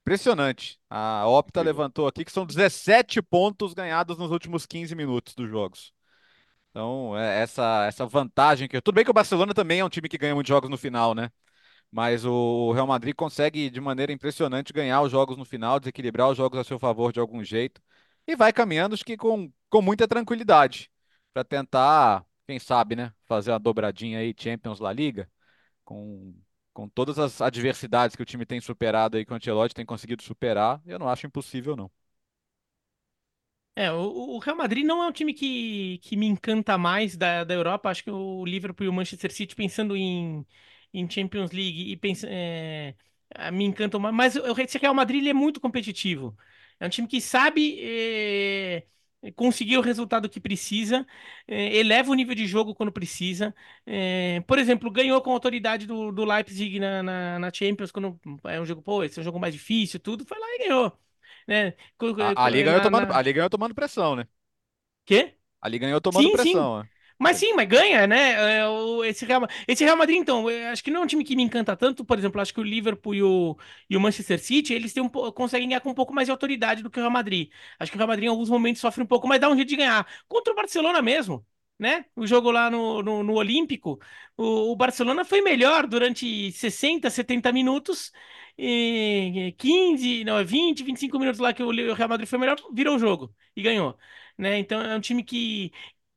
Impressionante. A Opta levantou aqui que são 17 pontos ganhados nos últimos 15 minutos dos jogos. Então, é essa, essa vantagem que. Tudo bem que o Barcelona também é um time que ganha muitos jogos no final, né? Mas o Real Madrid consegue, de maneira impressionante, ganhar os jogos no final, desequilibrar os jogos a seu favor de algum jeito. E vai caminhando, acho que com, com muita tranquilidade, para tentar quem sabe, né? Fazer uma dobradinha aí, Champions La Liga, com, com todas as adversidades que o time tem superado aí, que o Ancelotti tem conseguido superar, eu não acho impossível, não. É, o, o Real Madrid não é um time que, que me encanta mais da, da Europa. Acho que o Liverpool e o Manchester City, pensando em, em Champions League, e pensa, é, me encantam mais. Mas o Real Madrid é muito competitivo. É um time que sabe. É, conseguir o resultado que precisa, é, eleva o nível de jogo quando precisa. É, por exemplo, ganhou com a autoridade do, do Leipzig na, na, na, Champions, quando é um jogo, pô, esse é um jogo mais difícil, tudo, foi lá e ganhou. Né? A, a, Liga ganhou tomando, na... a Liga ganhou tomando pressão, né? Quê? A Liga ganhou tomando sim, pressão. Sim. Mas sim, mas ganha, né? É, esse Real, esse Real Madrid, então, acho que não é um time que me encanta tanto. Por exemplo, acho que o Liverpool e o, e o Manchester City, eles um, conseguem ganhar com um pouco mais de autoridade do que o Real Madrid. Acho que o Real Madrid, em alguns momentos, sofre um pouco, mas dá um jeito de ganhar. Contra o Barcelona mesmo, né? O jogo lá no, no, no Olímpico, o, o, Barcelona foi melhor durante 60, 70 minutos. E 15, não, 20, 25 minutos lá que o Real Madrid foi melhor, virou o jogo e ganhou. Né? Então é um time que,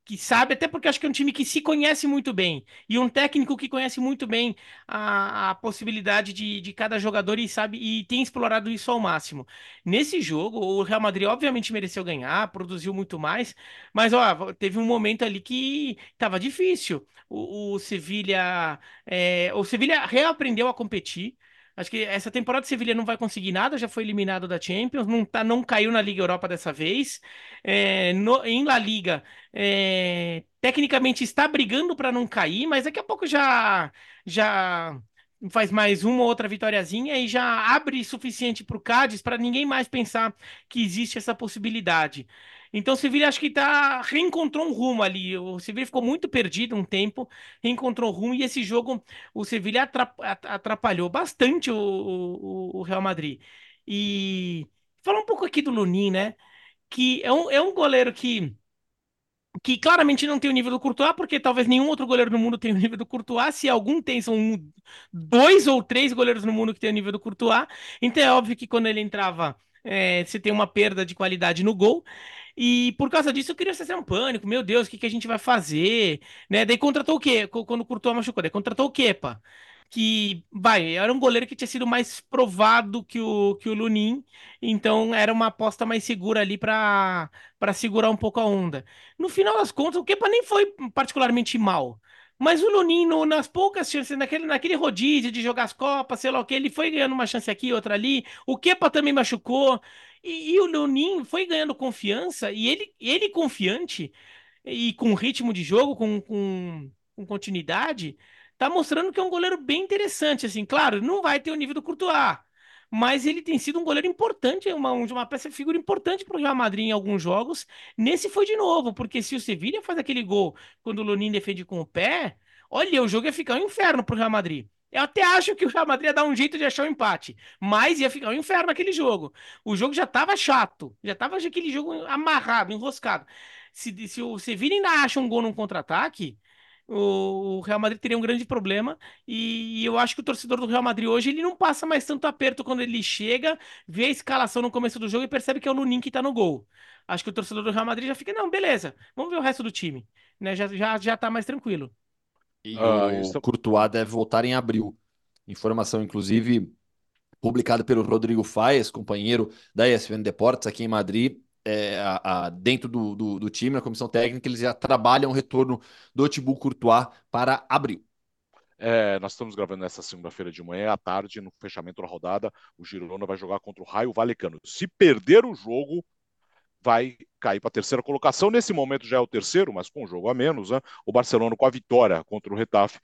que sabe, até porque acho que é um time que se conhece muito bem, e um técnico que conhece muito bem a, a possibilidade de, de cada jogador e sabe e tem explorado isso ao máximo. Nesse jogo, o Real Madrid obviamente mereceu ganhar, produziu muito mais, mas ó, teve um momento ali que estava difícil. O, o Sevilha, é, o Sevilha reaprendeu a competir. Acho que essa temporada Sevilha não vai conseguir nada, já foi eliminado da Champions, não, tá, não caiu na Liga Europa dessa vez. É, no, em La Liga, é, tecnicamente está brigando para não cair, mas daqui a pouco já, já faz mais uma ou outra vitóriazinha e já abre suficiente para o Cádiz para ninguém mais pensar que existe essa possibilidade. Então o Sevilha acho que tá, reencontrou um rumo ali. O Sevilha ficou muito perdido um tempo, reencontrou um rumo e esse jogo o Sevilha atrapalhou bastante o, o, o Real Madrid. E falar um pouco aqui do Lunin, né? Que é um, é um goleiro que que claramente não tem o nível do Courtois, porque talvez nenhum outro goleiro no mundo tenha o nível do Courtois. Se algum tem, são dois ou três goleiros no mundo que tem o nível do Courtois. Então é óbvio que quando ele entrava, é, você tem uma perda de qualidade no gol. E por causa disso eu queria ser um pânico. Meu Deus, o que, que a gente vai fazer? Né? Daí contratou o quê? Quando o Courtois machucou, daí contratou o pá? que, vai, era um goleiro que tinha sido mais provado que o, que o Lunin, então era uma aposta mais segura ali para segurar um pouco a onda. No final das contas, o Kepa nem foi particularmente mal. Mas o Lunin, no, nas poucas chances, naquele, naquele rodízio de jogar as copas, sei lá o que, ele foi ganhando uma chance aqui, outra ali. O Kepa também machucou. E, e o Lunin foi ganhando confiança, e ele, ele confiante, e com ritmo de jogo, com, com, com continuidade, tá mostrando que é um goleiro bem interessante, assim, claro, não vai ter o nível do Courtois, mas ele tem sido um goleiro importante, uma, uma peça figura importante para o Real Madrid em alguns jogos. Nesse foi de novo, porque se o Sevilla faz aquele gol quando o Lunin defende com o pé, olha, o jogo ia ficar um inferno para o Real Madrid. Eu até acho que o Real Madrid ia dar um jeito de achar o um empate, mas ia ficar um inferno aquele jogo. O jogo já estava chato, já estava aquele jogo amarrado, enroscado. Se, se o Sevilla ainda acha um gol num contra-ataque, o Real Madrid teria um grande problema e eu acho que o torcedor do Real Madrid hoje ele não passa mais tanto aperto quando ele chega, vê a escalação no começo do jogo e percebe que é o Lunin que tá no gol. Acho que o torcedor do Real Madrid já fica, não, beleza, vamos ver o resto do time, né? Já, já, já tá mais tranquilo. E ah, o isso... Courtois deve voltar em abril. Informação, inclusive, publicada pelo Rodrigo Faes, companheiro da ESPN Deportes aqui em Madrid é, a, a, dentro do, do, do, time, na comissão técnica, eles já trabalham o retorno do Thibaut Courtois para abril. É, nós estamos gravando nessa segunda-feira de manhã, à tarde, no fechamento da rodada, o Girona vai jogar contra o Raio Valecano. Se perder o jogo, vai cair para a terceira colocação. Nesse momento já é o terceiro, mas com um jogo a menos, né? O Barcelona com a vitória contra o Retafe,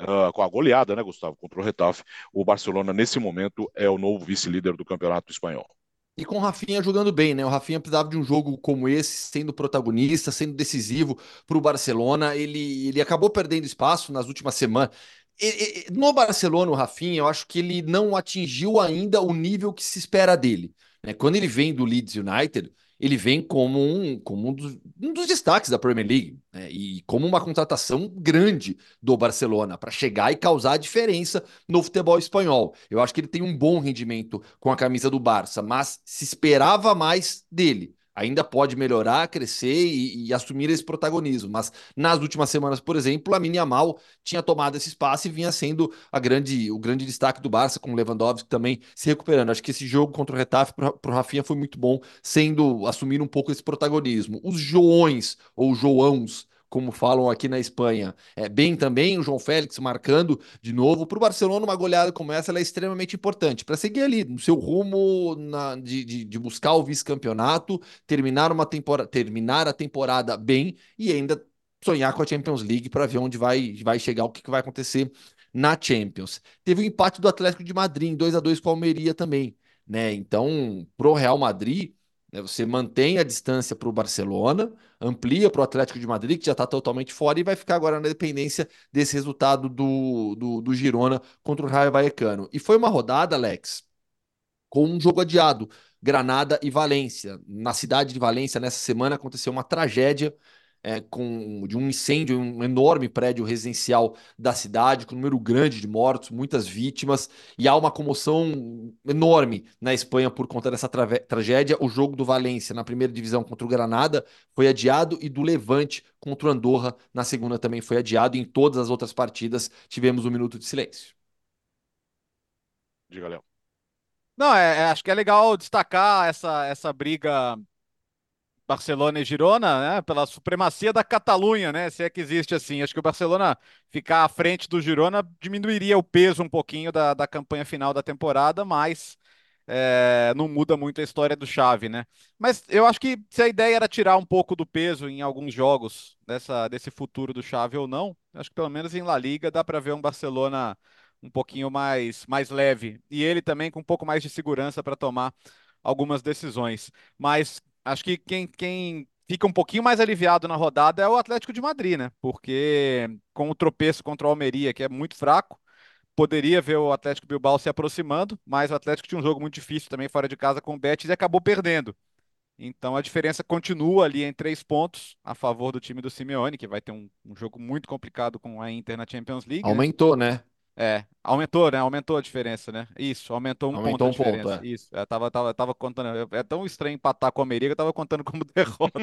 uh, com a goleada, né, Gustavo, contra o Retafe. O Barcelona, nesse momento, é o novo vice-líder do Campeonato Espanhol. E com o Rafinha jogando bem, né? O Rafinha precisava de um jogo como esse, sendo protagonista, sendo decisivo para o Barcelona. Ele, ele acabou perdendo espaço nas últimas semanas. No Barcelona, o Rafinha, eu acho que ele não atingiu ainda o nível que se espera dele. Né? Quando ele vem do Leeds United, ele vem como um, como um, dos, um dos destaques da Premier League né? e como uma contratação grande do Barcelona para chegar e causar a diferença no futebol espanhol. Eu acho que ele tem um bom rendimento com a camisa do Barça, mas se esperava mais dele ainda pode melhorar, crescer e, e, assumir esse protagonismo. Mas nas últimas semanas, por exemplo, a Mal tinha tomado esse espaço e vinha sendo a grande, o grande destaque do Barça, com o Lewandowski também se recuperando. Acho que esse jogo contra o Retafe para o Rafinha foi muito bom, sendo assumir um pouco esse protagonismo. Os Joões ou Joãos como falam aqui na Espanha. É bem também o João Félix marcando de novo. Para o Barcelona, uma goleada como essa é extremamente importante para seguir ali no seu rumo na, de, de, de, buscar o vice-campeonato, terminar uma temporada, terminar a temporada bem e ainda sonhar com a Champions League para ver onde vai, vai chegar, o que, que vai acontecer na Champions. Teve o empate do Atlético de Madrid em 2 a 2 com a Almeria também, né? Então, pro Real Madrid? Você mantém a distância para o Barcelona, amplia para o Atlético de Madrid, que já está totalmente fora, e vai ficar agora na dependência desse resultado do, do, do Girona contra o Raio Vallecano. E foi uma rodada, Alex, com um jogo adiado. Granada e Valência. Na cidade de Valência, nessa semana, aconteceu uma tragédia é, com, de um incêndio em um enorme prédio residencial da cidade, com um número grande de mortos, muitas vítimas, e há uma comoção enorme na Espanha por conta dessa tra tragédia. O jogo do Valência na primeira divisão contra o Granada foi adiado, e do Levante contra o Andorra na segunda também foi adiado. E em todas as outras partidas tivemos um minuto de silêncio. Diga, Léo. Não, é, é, acho que é legal destacar essa, essa briga Barcelona e Girona, né, pela supremacia da Catalunha, né, se é que existe assim. Acho que o Barcelona ficar à frente do Girona diminuiria o peso um pouquinho da, da campanha final da temporada, mas é, não muda muito a história do Xavi, né? Mas eu acho que se a ideia era tirar um pouco do peso em alguns jogos dessa, desse futuro do Xavi ou não, acho que pelo menos em La Liga dá para ver um Barcelona um pouquinho mais, mais leve e ele também com um pouco mais de segurança para tomar algumas decisões. Mas acho que quem, quem fica um pouquinho mais aliviado na rodada é o Atlético de Madrid, né? Porque com o tropeço contra o Almeria, que é muito fraco, poderia ver o Atlético Bilbao se aproximando, mas o Atlético tinha um jogo muito difícil também fora de casa com o Betis e acabou perdendo. Então a diferença continua ali em três pontos a favor do time do Simeone, que vai ter um, um jogo muito complicado com a Inter na Champions League. né? Aumentou, né? É, aumentou, né? Aumentou a diferença, né? Isso, aumentou um Aumentou ponto a um ponto, diferença. é. Isso, eu tava, tava, tava contando. É tão estranho empatar com a Almeria que eu tava contando como derrota.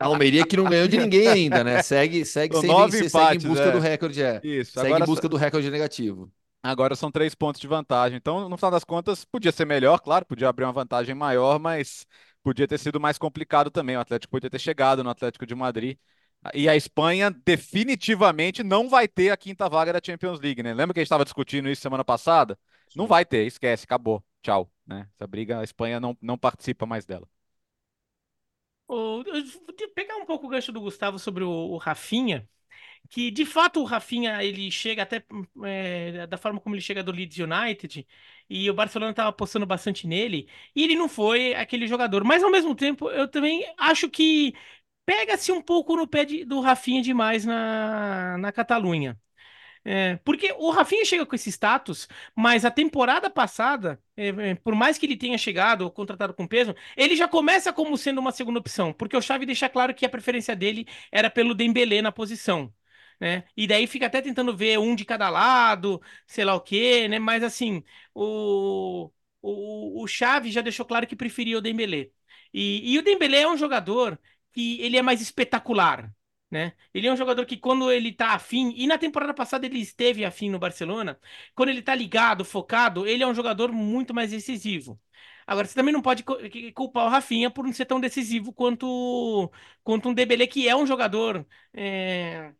A Almeria que não ganhou de ninguém ainda, né? Segue, segue São sem nove vencer, segue empates, em busca é. do recorde, é. Isso, Segue agora em busca do recorde negativo. Agora são três pontos de vantagem. Então, no final das contas, podia ser melhor, claro, podia abrir uma vantagem maior, mas podia ter sido mais complicado também. O Atlético podia ter chegado no Atlético de Madrid. E a Espanha definitivamente não vai ter a quinta vaga da Champions League, né? Lembra que a gente estava discutindo isso semana passada? Não vai ter, esquece, acabou. Tchau, né? Essa briga, a Espanha não, não participa mais dela. O- eu vou pegar um pouco o gancho do Gustavo sobre o, o Rafinha, que de fato o Rafinha ele chega até é, da forma como ele chega do Leeds United e o Barcelona estava apostando bastante nele e ele não foi aquele jogador, mas ao mesmo tempo eu também acho que pega-se um pouco no pé de- do Rafinha demais na, na Catalunha. É, porque o Rafinha chega com esse status, mas a temporada passada, é, é, por mais que ele tenha chegado ou contratado com peso, ele já começa como sendo uma segunda opção, porque o Xavi deixa claro que a preferência dele era pelo Dembélé na posição, né? E daí fica até tentando ver um de cada lado, sei lá o quê, né? Mas assim, o, o, o Xavi já deixou claro que preferia o Dembélé. E, e o Dembélé é um jogador que ele é mais espetacular, né? Ele é um jogador que quando ele tá afim, e na temporada passada ele esteve afim no Barcelona, quando ele tá ligado, focado, ele é um jogador muito mais decisivo. Agora, você também não pode culpar o Rafinha por não ser tão decisivo quanto, quanto um Dembélé, que é um jogador é,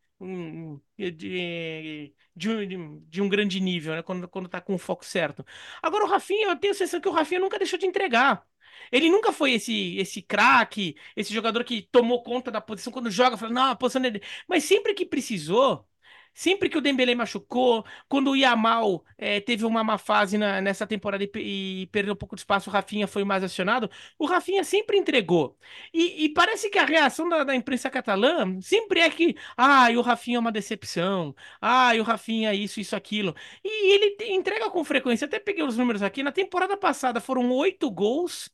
de, de- de um grande nível, né? Quando, quando tá com o foco certo. Agora, o Rafinha, eu tenho a sensação que o Rafinha nunca deixou de entregar. Ele nunca foi esse esse craque, esse jogador que tomou conta da posição quando joga, fala, não, a posição dele. Mas sempre que precisou, sempre que o Dembélé machucou, quando o Yamal eh, teve uma má fase na- nessa temporada e, e perdeu um pouco de espaço, o Rafinha foi mais acionado, o Rafinha sempre entregou. E, e parece que a reação da, da imprensa catalã sempre é que, ah, o Rafinha é uma decepção, ah, o Rafinha é isso, isso, aquilo. E ele entrega com frequência, até peguei os números aqui, na temporada passada foram oito gols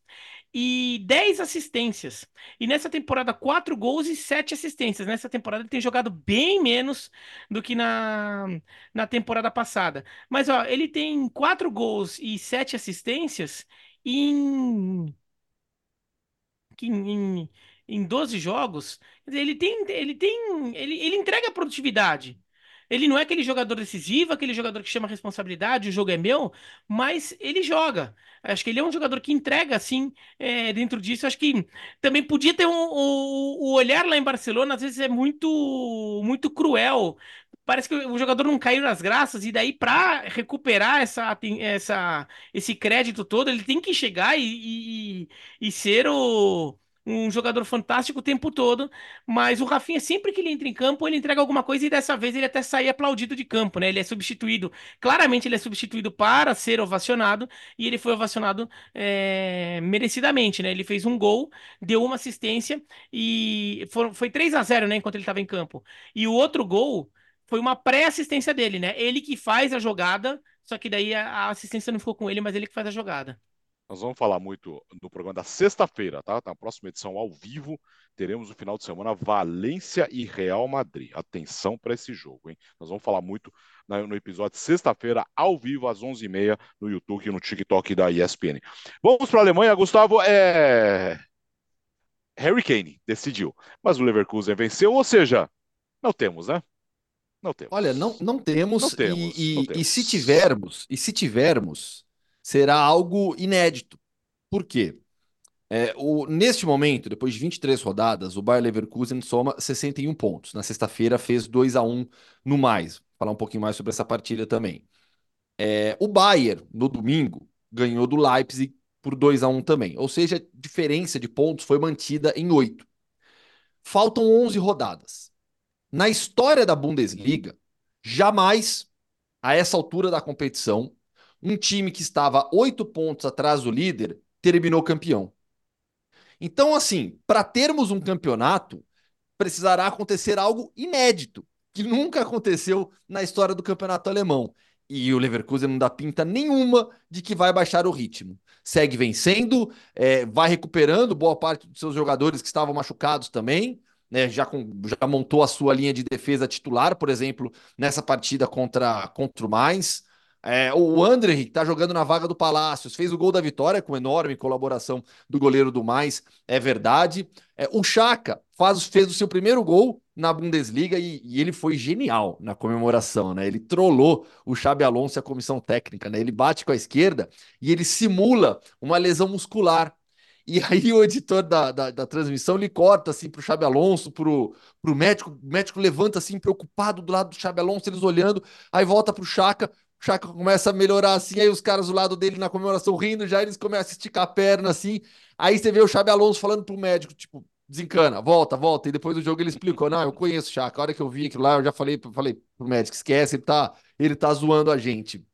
e 10 assistências. E nessa temporada, 4 gols e 7 assistências. Nessa temporada, ele tem jogado bem menos do que na, na temporada passada. Mas, ó, ele tem 4 gols e 7 assistências em, em, em 12 jogos. Ele tem, ele tem, ele, ele entrega produtividade. Ele não é aquele jogador decisivo, aquele jogador que chama responsabilidade, o jogo é meu, mas ele joga. Acho que ele é um jogador que entrega, assim, é, dentro disso. Acho que também podia ter um, o, o olhar lá em Barcelona, às vezes é muito, muito cruel. Parece que o jogador não caiu nas graças, e daí, para recuperar essa, essa, esse crédito todo, ele tem que chegar e, e, e ser o um jogador fantástico o tempo todo, mas o Rafinha, sempre que ele entra em campo, ele entrega alguma coisa e dessa vez ele até sai aplaudido de campo, né? Ele é substituído, claramente ele é substituído para ser ovacionado e ele foi ovacionado é, merecidamente, né? Ele fez um gol, deu uma assistência e foi, foi 3 a 0 né? Enquanto ele estava em campo. E o outro gol foi uma pré-assistência dele, né? Ele que faz a jogada, só que daí a, a assistência não ficou com ele, mas ele que faz a jogada. Nós vamos falar muito no programa da sexta-feira, tá? Na próxima edição ao vivo, teremos no final de semana Valência e Real Madrid. Atenção para esse jogo, hein? Nós vamos falar muito no episódio sexta-feira, ao vivo, às 11h30, no YouTube e no TikTok da ESPN. Vamos para a Alemanha, Gustavo. É... Harry Kane decidiu, mas o Leverkusen venceu, ou seja, não temos, né? Não temos. Olha, não, não temos, Não temos, e, não e- temos. e se tivermos, e se tivermos, será algo inédito. Por quê? É, o, neste momento, depois de 23 rodadas, o Bayer Leverkusen soma 61 pontos. Na sexta-feira fez 2 a 1 no mais. Vou falar um pouquinho mais sobre essa partida também. É, o Bayern, no domingo, ganhou do Leipzig por 2 a 1 também. Ou seja, a diferença de pontos foi mantida em 8. Faltam 11 rodadas. Na história da Bundesliga, jamais, a essa altura da competição, um time que estava 8 pontos atrás do líder terminou campeão. Então, assim, para termos um campeonato, precisará acontecer algo inédito, que nunca aconteceu na história do campeonato alemão. E o Leverkusen não dá pinta nenhuma de que vai baixar o ritmo. Segue vencendo, é, vai recuperando boa parte dos seus jogadores que estavam machucados também. Né, já, com, já montou a sua linha de defesa titular, por exemplo, nessa partida contra, contra o Mais. É, o André, que está jogando na vaga do Palácios, fez o gol da vitória com enorme colaboração do goleiro do Mais, é verdade. É, o Chaka faz, fez o seu primeiro gol na Bundesliga e, e, ele foi genial na comemoração, né? Ele trollou o Xabi Alonso e a comissão técnica, né? Ele bate com a esquerda e ele simula uma lesão muscular. E aí o editor da, da, da transmissão lhe corta assim pro Xabi Alonso, pro, pro médico, o médico levanta assim, preocupado do lado do Xabi Alonso, eles olhando, aí volta pro Chaka, o Chaka começa a melhorar assim, aí os caras do lado dele na comemoração rindo, já eles começam a esticar a perna assim. Aí você vê o Xabi Alonso falando pro médico, tipo, desencana, volta, volta. E depois do jogo ele explicou: não, eu conheço o Chaka. A hora que eu vi aquilo lá, eu já falei, falei pro médico, esquece, ele tá, ele tá zoando a gente.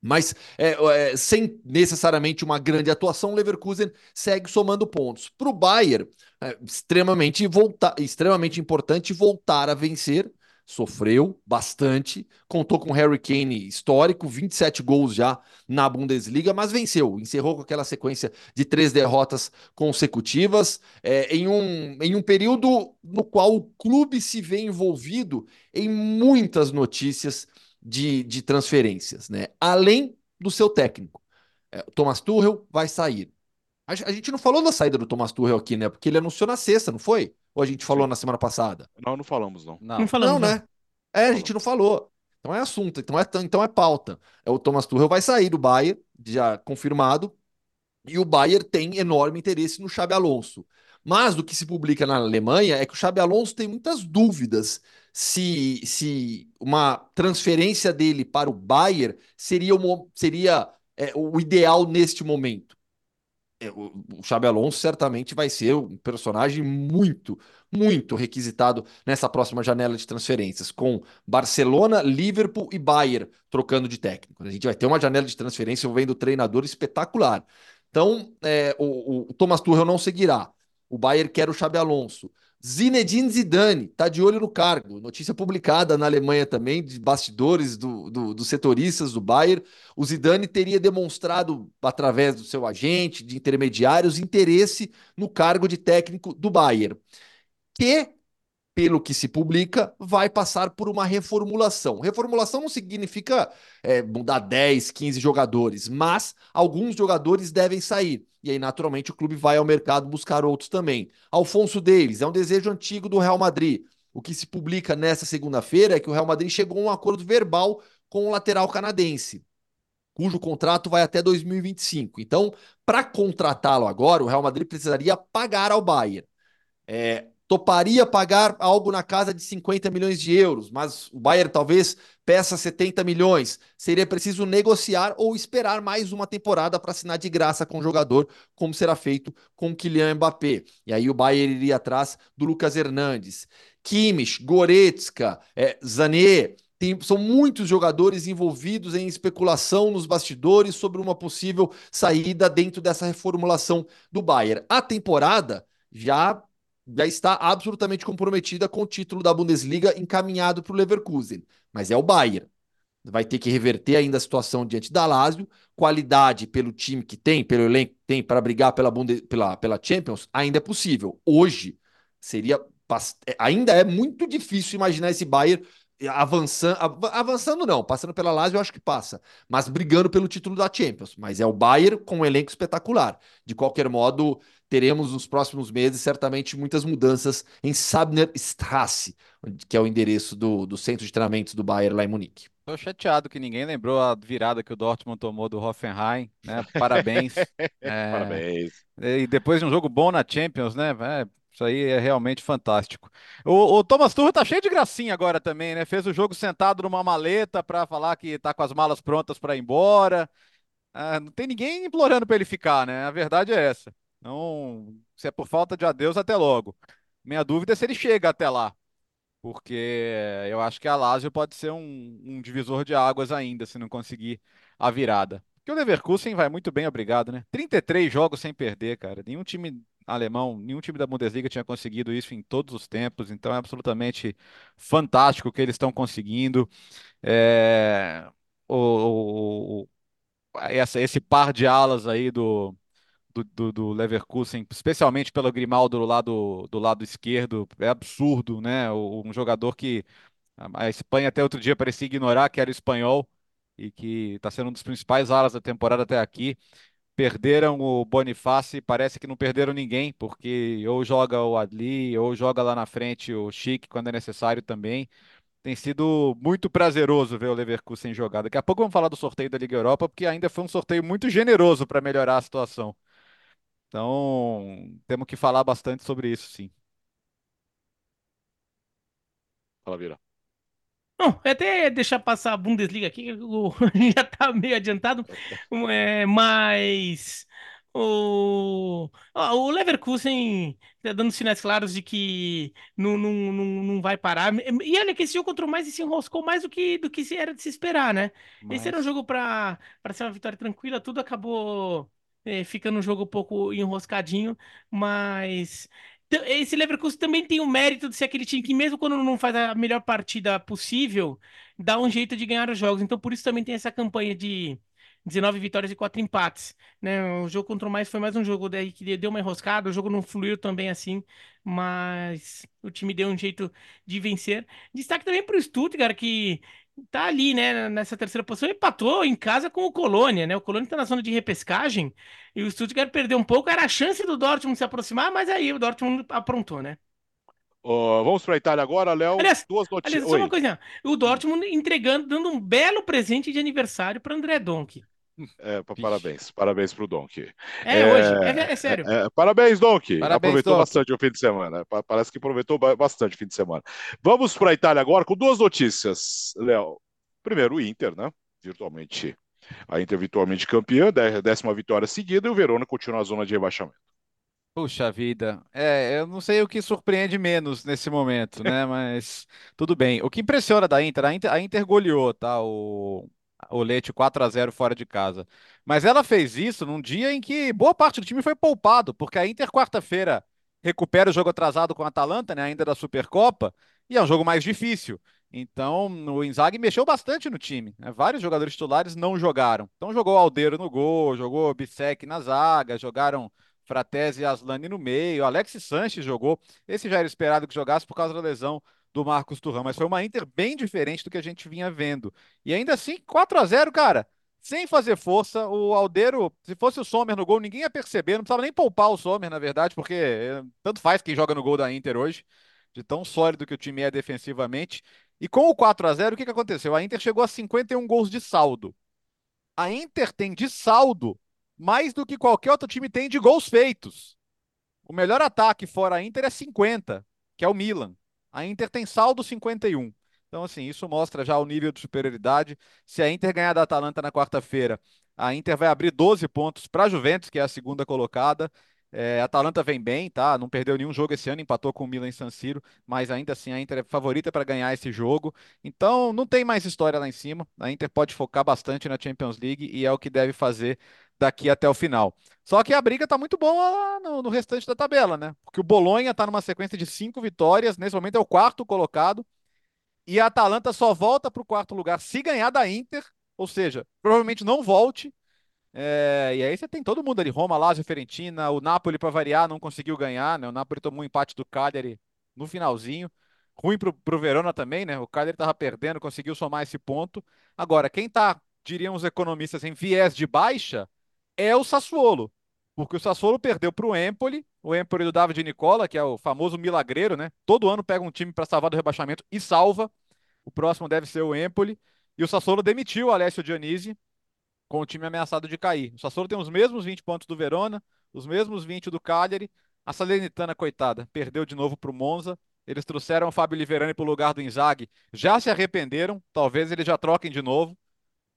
Mas é, é, sem necessariamente uma grande atuação, o Leverkusen segue somando pontos. Para o Bayern, é extremamente, volta, extremamente importante voltar a vencer sofreu bastante, contou com Harry Kane histórico, 27 gols já na Bundesliga, mas venceu, encerrou com aquela sequência de três derrotas consecutivas, é, em, um, em um período no qual o clube se vê envolvido em muitas notícias de, de transferências, né? além do seu técnico. É, Thomas Tuchel vai sair. A, a gente não falou da saída do Thomas Tuchel aqui, né? Porque ele anunciou na sexta, não foi? Ou a gente falou na semana passada? Não, não falamos, não. Não, não falamos, não, né? É, a gente não falou. Então é assunto, então é, então é pauta. É, o Thomas Tuchel vai sair do Bayern, já confirmado, e o Bayern tem enorme interesse no Xabi Alonso. Mas do que se publica na Alemanha é que o Xabi Alonso tem muitas dúvidas se, se uma transferência dele para o Bayern seria, uma, seria é, o ideal neste momento. É, o, Xabi Alonso certamente vai ser um personagem muito, muito requisitado nessa próxima janela de transferências, com Barcelona, Liverpool e Bayern trocando de técnico. A gente vai ter uma janela de transferência envolvendo treinador espetacular. Então, é, o, o Thomas Tuchel não seguirá. O Bayern quer o Xabi Alonso. Zinedine Zidane está de olho no cargo. Notícia publicada na Alemanha também, de bastidores do, do, dos setoristas do Bayern. O Zidane teria demonstrado, através do seu agente, de intermediários, interesse no cargo de técnico do Bayern. Que pelo que se publica, vai passar por uma reformulação. Reformulação não significa é, mudar 10, 15 jogadores, mas alguns jogadores devem sair. E aí, naturalmente, o clube vai ao mercado buscar outros também. Alfonso Davis é um desejo antigo do Real Madrid. O que se publica nesta segunda-feira é que o Real Madrid chegou a um acordo verbal com o lateral canadense cujo contrato vai até 2025. Então, para contratá-lo agora, o Real Madrid precisaria pagar ao Bayern. É, toparia pagar algo na casa de 50 milhões de euros, mas o Bayern talvez peça 70 milhões. Seria preciso negociar ou esperar mais uma temporada para assinar de graça com o jogador, como será feito com o Kylian Mbappé. E aí o Bayern iria atrás do Lucas Hernandes. Kimmich, Goretzka, é, Zané, tem, são muitos jogadores envolvidos em especulação nos bastidores sobre uma possível saída dentro dessa reformulação do Bayern. A temporada já já está absolutamente comprometida com o título da Bundesliga encaminhado para o Leverkusen, mas é o Bayern. Vai ter que reverter ainda a situação diante da Lazio, qualidade pelo time que tem, pelo elenco que tem para brigar pela, Bundes, pela, pela Champions, ainda é possível. Hoje seria é, ainda é muito difícil imaginar esse Bayern avançando, avançando não, passando pela Lazio eu acho que passa, mas brigando pelo título da Champions. Mas é o Bayern com um elenco espetacular. De qualquer modo, teremos nos próximos meses certamente muitas mudanças em Sabner Strasse, que é o endereço do, do centro de treinamentos do Bayern lá em Munique. Tô chateado que ninguém lembrou a virada que o Dortmund tomou do Hoffenheim, né? Parabéns. é... Parabéns. E depois de um jogo bom na Champions, né? É, isso aí é realmente fantástico. O, o Thomas Tuchel tá cheio de gracinha agora também, né? Fez o jogo sentado numa maleta para falar que tá com as malas prontas para ir embora. Ah, não tem ninguém implorando para ele ficar, né? A verdade é essa. Não, se é por falta de adeus, até logo. Minha dúvida é se ele chega até lá, porque eu acho que a Lazio pode ser um, um divisor de águas ainda, se não conseguir a virada. Porque o Leverkusen vai muito bem, obrigado, né? 33 jogos sem perder, cara. Nenhum time alemão, nenhum time da Bundesliga tinha conseguido isso em todos os tempos, então é absolutamente fantástico o que eles estão conseguindo. É... o, o, essa, esse par de alas aí do, do, do, do, Leverkusen, especialmente pelo Grimaldo do lado, do lado esquerdo, é absurdo, né? Um jogador que a Espanha até outro dia parecia ignorar que era espanhol e que está sendo um dos principais alas da temporada até aqui. Perderam o Boniface, parece que não perderam ninguém, porque ou joga o Adli, ou joga lá na frente o Chic quando é necessário também. Tem sido muito prazeroso ver o Leverkusen jogar. Daqui a pouco vamos falar do sorteio da Liga Europa, porque ainda foi um sorteio muito generoso para melhorar a situação. Então, temos que falar bastante sobre isso, sim. Fala, Vira. Não, até deixar passar a Bundesliga aqui, que já tá meio adiantado, é, mas o, o Leverkusen tá dando sinais claros de que não, não, não, não vai parar. E olha que esse jogo contra o mais se enroscou mais do que, do que era de se esperar, né? Mas... Esse era um jogo para ser uma vitória tranquila, tudo acabou é, ficando um jogo um pouco enroscadinho, mas esse Leverkusen também tem o mérito de ser aquele time que, mesmo quando não faz a melhor partida possível, dá um jeito de ganhar os jogos. Então, por isso também tem essa campanha de 19 vitórias e 4 empates. Né? O jogo contra o mais foi mais um jogo daí que deu uma enroscada, o jogo não fluiu também assim, mas o time deu um jeito de vencer. Destaque também para o Stuttgart, que tá ali, né, nessa terceira posição, empatou em casa com o Colônia, né? O Colônia tá na zona de repescagem e o Stuttgart perdeu um pouco, era a chance do Dortmund se aproximar, mas aí o Dortmund aprontou, né? Uh, vamos para a Itália agora, Léo. Aliás, duas notícias. Aliás, só uma coisinha. O Dortmund entregando, dando um belo presente de aniversário para André Donk. É, parabéns, parabéns pro Donk. É, é, hoje, é, é sério. É, parabéns, Donk. Aproveitou Donk. bastante o fim de semana. Parece que aproveitou bastante o fim de semana. Vamos para a Itália agora com duas notícias, Léo. Primeiro, o Inter, né? Virtualmente. A Inter virtualmente campeã, décima vitória seguida, e o Verona continua na zona de rebaixamento. Puxa vida, é, eu não sei o que surpreende menos nesse momento, né? Mas tudo bem. O que impressiona da Inter, a Inter, a Inter goleou, tá? O, o Leite 4 a 0 fora de casa. Mas ela fez isso num dia em que boa parte do time foi poupado, porque a Inter quarta-feira recupera o jogo atrasado com a Atalanta, né, ainda da Supercopa, e é um jogo mais difícil. Então, o Inzaghi mexeu bastante no time. Né? Vários jogadores titulares não jogaram. Então, jogou Aldeiro no gol, jogou Bissek na zaga, jogaram Fratese e Aslani no meio. Alex Sanches jogou. Esse já era esperado que jogasse por causa da lesão do Marcos Turrão, mas foi uma Inter bem diferente do que a gente vinha vendo. E ainda assim, 4 a 0 cara. Sem fazer força, o Aldeiro, se fosse o Sommer no gol, ninguém ia perceber, não precisava nem poupar o Sommer, na verdade, porque eh, tanto faz quem joga no gol da Inter hoje, de tão sólido que o time é defensivamente. E com o 4 a 0 o que, que aconteceu? A Inter chegou a 51 gols de saldo. A Inter tem de saldo mais do que qualquer outro time tem de gols feitos. O melhor ataque fora a Inter é 50, que é o Milan. A Inter tem saldo 51. Então, assim, isso mostra já o nível de superioridade. Se a Inter ganhar da Atalanta na quarta-feira, a Inter vai abrir 12 pontos para a Juventus, que é a segunda colocada. É, a Atalanta vem bem, tá? Não perdeu nenhum jogo esse ano, empatou com o Milan em San Siro, mas ainda assim a Inter é favorita para ganhar esse jogo. Então não tem mais história lá em cima. A Inter pode focar bastante na Champions League e é o que deve fazer daqui até o final. Só que a briga tá muito boa no, no restante da tabela, né? Porque o Bolonha tá numa sequência de cinco vitórias, nesse momento é o quarto colocado, e a Atalanta só volta para o quarto lugar se ganhar da Inter, ou seja, provavelmente não volte é, e aí você tem todo mundo ali, Roma, Lazio, Fiorentina, o Napoli para variar não conseguiu ganhar, né? O Napoli tomou um empate do Cagliari no finalzinho. Ruim pro, pro Verona também, né? O Cagliari tava perdendo, conseguiu somar esse ponto. Agora, quem tá, diriam os economistas, em viés de baixa é o Sassuolo. Porque o Sassuolo perdeu pro Empoli, o Empoli do David Nicola, que é o famoso milagreiro, né? Todo ano pega um time para salvar do rebaixamento e salva. O próximo deve ser o Empoli. E o Sassuolo demitiu o Alessio Dionisi, com o time ameaçado de cair. O Sassuolo tem os mesmos 20 pontos do Verona, os mesmos 20 do Cagliari. A Salernitana, coitada, perdeu de novo para o Monza. Eles trouxeram o Fábio Liverani para o lugar do Inzaghi. Já se arrependeram. Talvez eles já troquem de novo.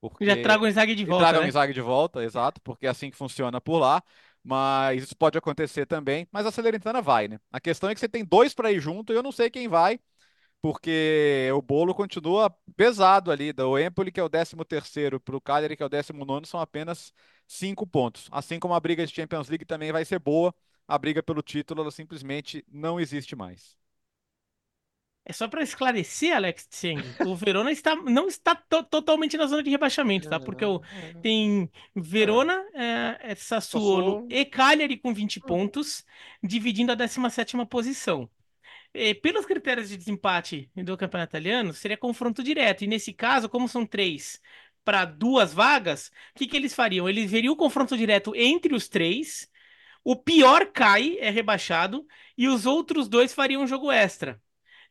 Porque... Já tragam o Inzaghi de volta. Tragam né? o Inzaghi de volta, exato, porque é assim que funciona por lá. Mas isso pode acontecer também. Mas a Salernitana vai, né? A questão é que você tem dois para ir junto e eu não sei quem vai porque o bolo continua pesado ali. Do Empoli, que é o 13º, para o Cagliari, que é o 19º, são apenas cinco pontos. Assim como a briga de Champions League também vai ser boa, a briga pelo título ela simplesmente não existe mais. É só para esclarecer, Alex Tseng, o Verona está, não está to totalmente na zona de rebaixamento, tá? Porque o, tem Verona, é, é Sassuolo e Cagliari com 20 pontos, dividindo a 17ª posição. E, pelos critérios de desempate do campeonato italiano, seria confronto direto. E nesse caso, como são três para duas vagas, o que, que eles fariam? Eles veriam o confronto direto entre os três, o pior cai, é rebaixado, e os outros dois fariam um jogo extra.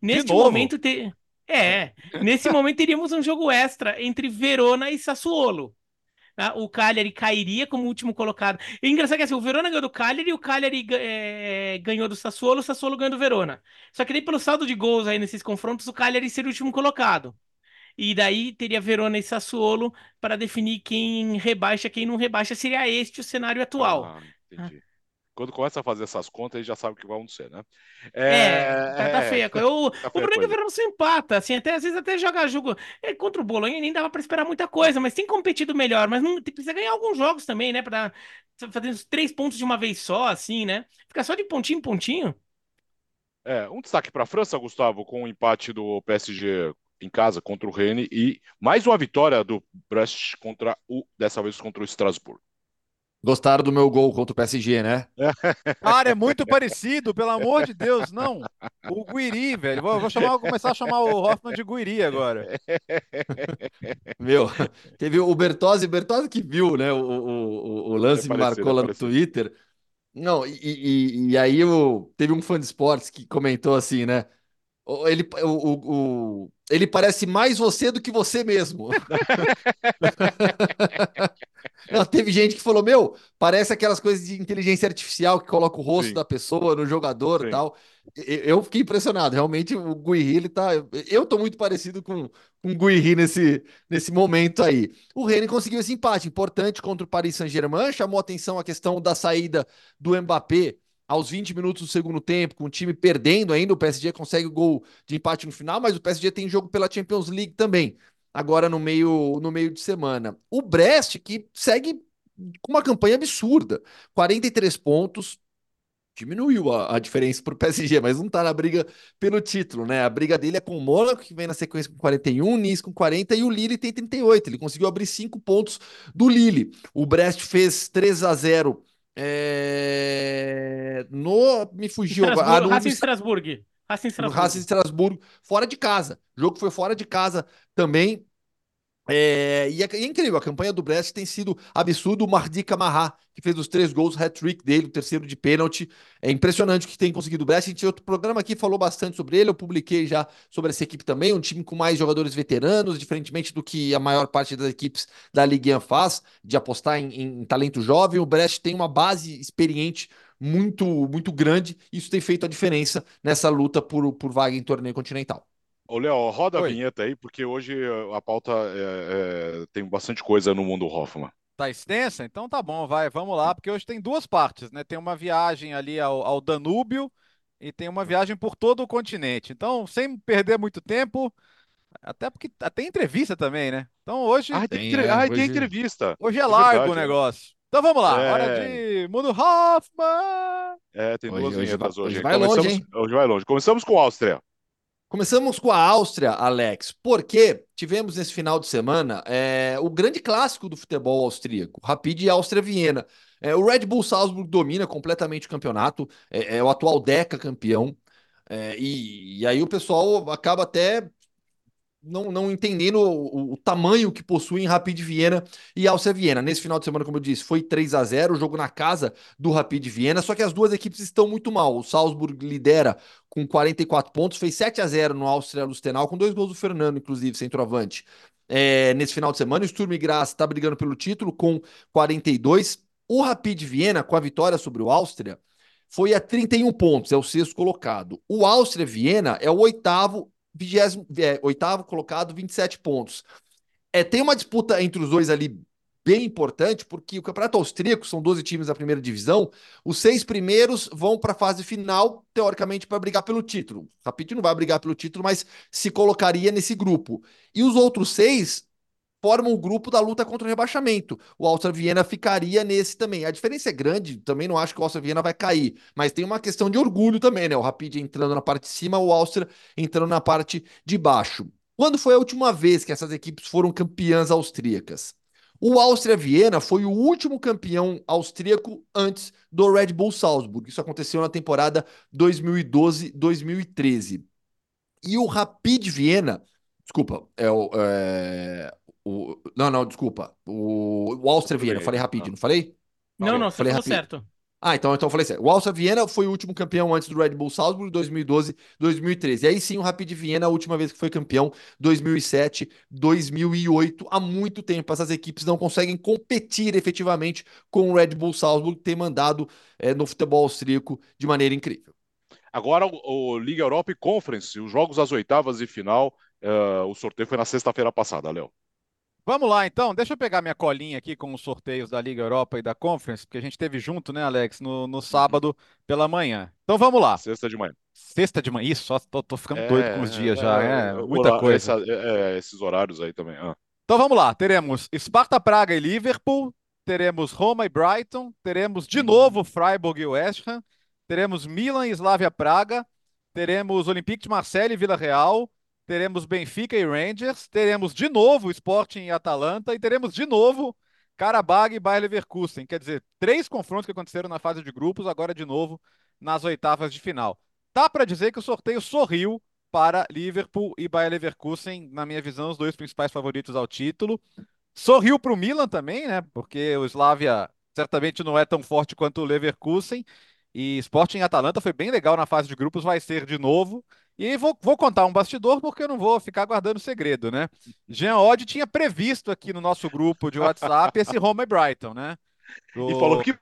Neste momento, te... é, nesse momento teríamos um jogo extra entre Verona e Sassuolo. tá? O Cagliari cairia como último colocado. E engraçado que assim, o Verona ganhou do Cagliari, o Cagliari é, ganhou do Sassuolo, o Sassuolo ganhou do Verona. Só que daí pelo saldo de gols aí nesses confrontos, o Cagliari seria o último colocado. E daí teria Verona e Sassuolo para definir quem rebaixa, quem não rebaixa. Seria este o cenário atual. Ah, entendi. Quando começa a fazer essas contas, aí já sabe o que vai acontecer, né? É, tá, tá é, feia coisa. O, tá o feia a problema é que o coisa. Verona só empata, assim, até às vezes até joga jogo é, contra o Bolonha nem dava pra esperar muita coisa, mas tem competido melhor, mas não precisa ganhar alguns jogos também, né, Pra fazer os três pontos de uma vez só, assim, né? Ficar só de pontinho em pontinho. É, um destaque para a França, Gustavo, com o empate do PSG em casa contra o Rennes e mais uma vitória do Brest contra o, dessa vez contra o Strasbourg. Gostaram do meu gol contra o PSG, né? Cara, é muito parecido, pelo amor de Deus, não. O Guiri, velho. Vou, vou chamar, vou começar a chamar o Hoffman de Guiri agora. Meu, teve o Bertozzi, Bertozzi que viu, né? O, o, o- lance É me marcou é lá no parecido. Twitter. Não, e, e, e aí o, teve um fã de esportes que comentou assim, né? Ele, o, o, o- ele parece mais você do que você mesmo. Não, teve gente que falou, meu, parece aquelas coisas de inteligência artificial que coloca o rosto Sim. da pessoa no jogador e Sim. tal. E- Eu fiquei impressionado. Realmente, o Guiri, ele tá. Eu tô muito parecido com, com o Guiri nesse, nesse momento aí. O Rennes conseguiu esse empate importante contra o Paris Saint-Germain, chamou atenção a questão da saída do Mbappé aos 20 minutos do segundo tempo, com o time perdendo ainda. O PSG consegue o gol de empate no final, mas o PSG tem jogo pela Champions League também agora no meio, no meio de semana. O Brest, que segue com uma campanha absurda, 43 pontos, diminuiu a, a diferença para o PSG, mas não está na briga pelo título, né? A briga dele é com o Mônaco, que vem na sequência com 41, Nice com 40 e o Lille tem 38. Ele conseguiu abrir 5 pontos do Lille. O Brest fez 3 a 0 é, no. Me fugiu agora. Ah, Estrasburgo, no- Estrasburgo. Racing Estrasburgo. Racing Estrasburgo, fora de casa. O jogo foi fora de casa também. É, e, é, é incrível, a campanha do Brest tem sido absurdo. O Mardi Camará, que fez os três gols, hat-trick dele, o terceiro de pênalti. É impressionante o que tem conseguido o Brest. A gente, outro programa aqui falou bastante sobre ele, eu publiquei já sobre essa equipe também. Um time com mais jogadores veteranos, diferentemente do que a maior parte das equipes da Ligue 1 faz, de apostar em, em talento jovem. O Brest tem uma base experiente muito, muito grande. Isso tem feito a diferença nessa luta por, por vaga em torneio continental. Ô, Léo, roda a Oi. vinheta aí, porque hoje eh, a pauta é, é, tem bastante coisa no mundo Hoffman. Tá extensa? Então tá bom, vai, vamos lá, porque hoje tem duas partes, né? Tem uma viagem ali ao, ao Danúbio e tem uma viagem por todo o continente. Então, sem perder muito tempo, até porque tem entrevista também, né? Então hoje, Ah, tem, entre- é, ah, hoje- tem entrevista. hoje é é largo verdade, o é. negócio. Então vamos lá, É. hora de Mundo Hoffman! É, tem Hoje- duas hoje vinhetas hoje. hoje vai longe, Começamos- hein? Hoje vai longe. Começamos com a Áustria. Começamos com a Áustria, Alex, porque tivemos nesse final de semana é, o grande clássico do futebol austríaco, Rapid e Áustria-Viena. É, o Red Bull Salzburg domina completamente o campeonato, é, é o atual Deca campeão, é, e, e aí o pessoal acaba até não, não entendendo o, o tamanho que possuem Rapid Viena e Áustria Viena. Nesse final de semana, como eu disse, foi 3 a 0 o jogo na casa do Rapid Viena, só que as duas equipes estão muito mal. O Salzburg lidera com 44 pontos, fez 7 a 0 no Áustria Lustenau, com dois gols do Fernando, inclusive, centroavante. É, nesse final de semana, o Sturm Graz está brigando pelo título com 42. O Rapid Viena, com a vitória sobre o Áustria, foi a 31 pontos, é o sexto colocado. O Áustria Viena é o oitavo, vigésimo, é, oitavo colocado, 27 pontos. É, tem uma disputa entre os dois ali bem importante, porque o Campeonato Austríaco são 12 times da primeira divisão, os seis primeiros vão para a fase final, teoricamente, para brigar pelo título. O não vai brigar pelo título, mas se colocaria nesse grupo. E os outros seis formam o grupo da luta contra o rebaixamento. O Áustria Viena ficaria nesse também. A diferença é grande, também não acho que o Áustria Viena vai cair, mas tem uma questão de orgulho também, né? O Rapid entrando na parte de cima, o Áustria entrando na parte de baixo. Quando foi a última vez que essas equipes foram campeãs austríacas? O Áustria Viena foi o último campeão austríaco antes do Red Bull Salzburg. Isso aconteceu na temporada 2012-2013. E o Rapid Viena, desculpa, é o, é, o não, não, desculpa, o, o Áustria Viena, eu falei Rapid, não falei? Não, não, você falei falou Rapid. certo. Ah, então, então eu falei certo. O Áustria Viena foi o último campeão antes do Red Bull Salzburg, 2012, 2013. E aí sim, o Rapid Viena, a última vez que foi campeão, 2007, 2008. Há muito tempo essas equipes não conseguem competir efetivamente com o Red Bull Salzburg, ter mandado é, no futebol austríaco de maneira incrível. Agora o, o Liga Europa e Conference, os jogos das oitavas e final, uh, o sorteio foi na sexta-feira passada, Léo. Vamos lá, então. Deixa eu pegar minha colinha aqui com os sorteios da Liga Europa e da Conference, porque a gente teve junto, né, Alex, no, no sábado pela manhã. Então vamos lá. Sexta de manhã. Sexta de manhã. Isso, só tô, tô ficando doido com os dias já. É, o- muita o- coisa. essa- é, é, esses horários aí também. ah. Então vamos lá. Teremos Sparta Praga e Liverpool. Teremos Roma e Brighton. Teremos de novo Freiburg e West Ham. Teremos Milan e Slavia Praga. Teremos Olympique de Marseille e Vila Real. Teremos Benfica e Rangers. Teremos de novo Sporting e Atalanta. E teremos de novo Karabag e Bayer Leverkusen. Quer dizer, três confrontos que aconteceram na fase de grupos, agora de novo nas oitavas de final. Dá para dizer que o sorteio sorriu para Liverpool e Bayer Leverkusen, na minha visão, os dois principais favoritos ao título. Sorriu para o Milan também, né? Porque o Slavia certamente não é tão forte quanto o Leverkusen. E Sporting e Atalanta foi bem legal na fase de grupos, vai ser de novo. E vou, vou contar um bastidor, porque eu não vou ficar guardando segredo, né? Jean Odd tinha previsto aqui no nosso grupo de WhatsApp esse Roma e Brighton, né? E O- falou que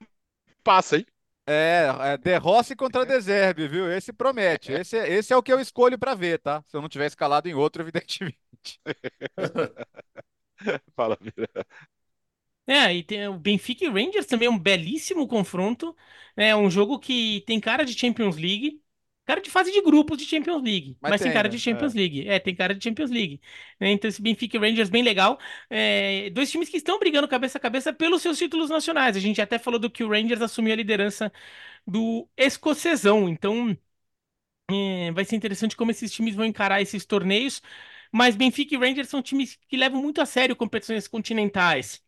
passa, hein? é, é De Rossi contra De Zerbi, viu? Esse promete. Esse, é- esse é o que eu escolho para ver, tá? Se eu não tiver escalado em outro, evidentemente. Fala, Vira. É, e tem o Benfica e Rangers também é um belíssimo confronto. É um jogo que tem cara de Champions League, cara de fase de grupos de Champions League, Mas mas, tem tem, cara né? de Champions É. League. É, tem cara de Champions League. né? Então esse Benfica e Rangers bem legal. É, dois times que estão brigando cabeça a cabeça pelos seus títulos nacionais. A gente até falou do que o Rangers assumiu a liderança do escocesão. Então é, vai ser interessante como esses times vão encarar esses torneios. Mas Benfica e Rangers são times que levam muito a sério competições continentais.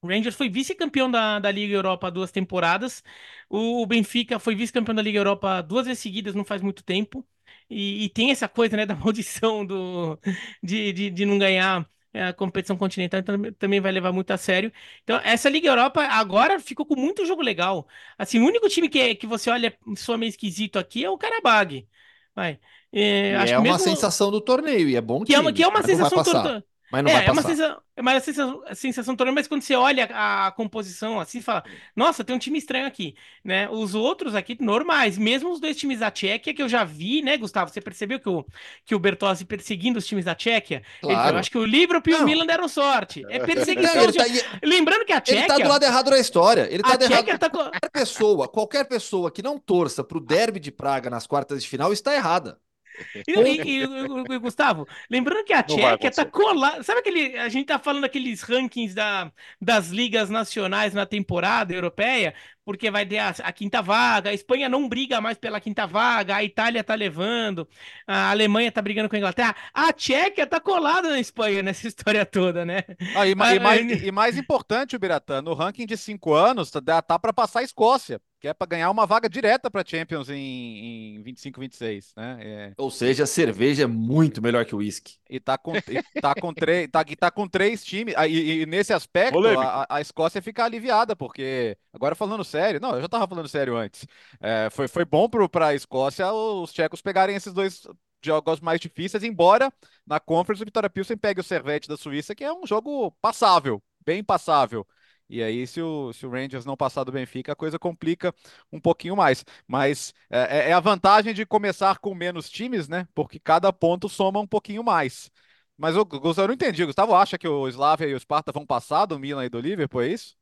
O Rangers foi vice-campeão da, da Liga Europa há duas temporadas. O, o Benfica foi vice-campeão da Liga Europa duas vezes seguidas, não faz muito tempo. E, e tem essa coisa, né, da maldição do, de, de, de não ganhar a competição continental, então também vai levar muito a sério. Então, essa Liga Europa agora ficou com muito jogo legal. Assim, o único time que, que você olha soa meio esquisito aqui é o Karabag. Vai. É, é uma mesmo- sensação do torneio, e é bom que é uma, time, que é uma sensação passar. torto- Mas não é, vai é uma passar. sensação, é uma sensação, sensação torneio, mas quando você olha a, composição assim, fala, nossa, tem um time estranho aqui, né? Os outros aqui normais, mesmo os dois times da Tchequia que eu já vi, né, Gustavo? Você percebeu que o que o Bertozzi perseguindo os times da Tchequia? Ele falou, Claro. acho que o Liverpool e o Não. Milan deram sorte. É Não, perseguição. ele, de- tá, Lembrando que a ele tá do Tchequia, lado errado da história. Ele tá a do errado. Tchequia tá. Qualquer pessoa, qualquer pessoa que não torça pro derby de Praga nas quartas de final está errada. E, e- e- e- Gustavo, lembrando que a Tchequia tá colada. Sabe aquele. A gente tá falando daqueles rankings da, das ligas nacionais na temporada europeia, porque vai ter a, a quinta vaga, a Espanha não briga mais pela quinta vaga, a Itália tá levando, a Alemanha tá brigando com a Inglaterra. A Tchequia tá colada na Espanha nessa história toda, né? Ah, e, e Ah, mais, é. e mais importante, o Biratã, no ranking de cinco anos, tá, tá para passar a Escócia, que é para ganhar uma vaga direta para Champions em, em 25, 26, né? É, Ou seja, a cerveja é muito melhor que o uísque. e tá com, e tá com três, tá, tá com três times. E, e nesse aspecto, a, a Escócia fica aliviada, porque agora falando sério, não, eu já tava falando sério antes. É, foi, foi bom para a Escócia os tchecos pegarem esses dois jogos mais difíceis, embora na Conference o Vitória Pilsen pegue o Servette da Suíça, que é um jogo passável, bem passável. E aí, se o, se o Rangers não passar do Benfica, a coisa complica um pouquinho mais. Mas é, é a vantagem de começar com menos times, né? Porque cada ponto soma um pouquinho mais. Mas Gustavo, eu não entendi. Gustavo acha que o Slavia e o Sparta vão passar do Milan e do Liverpool, é isso?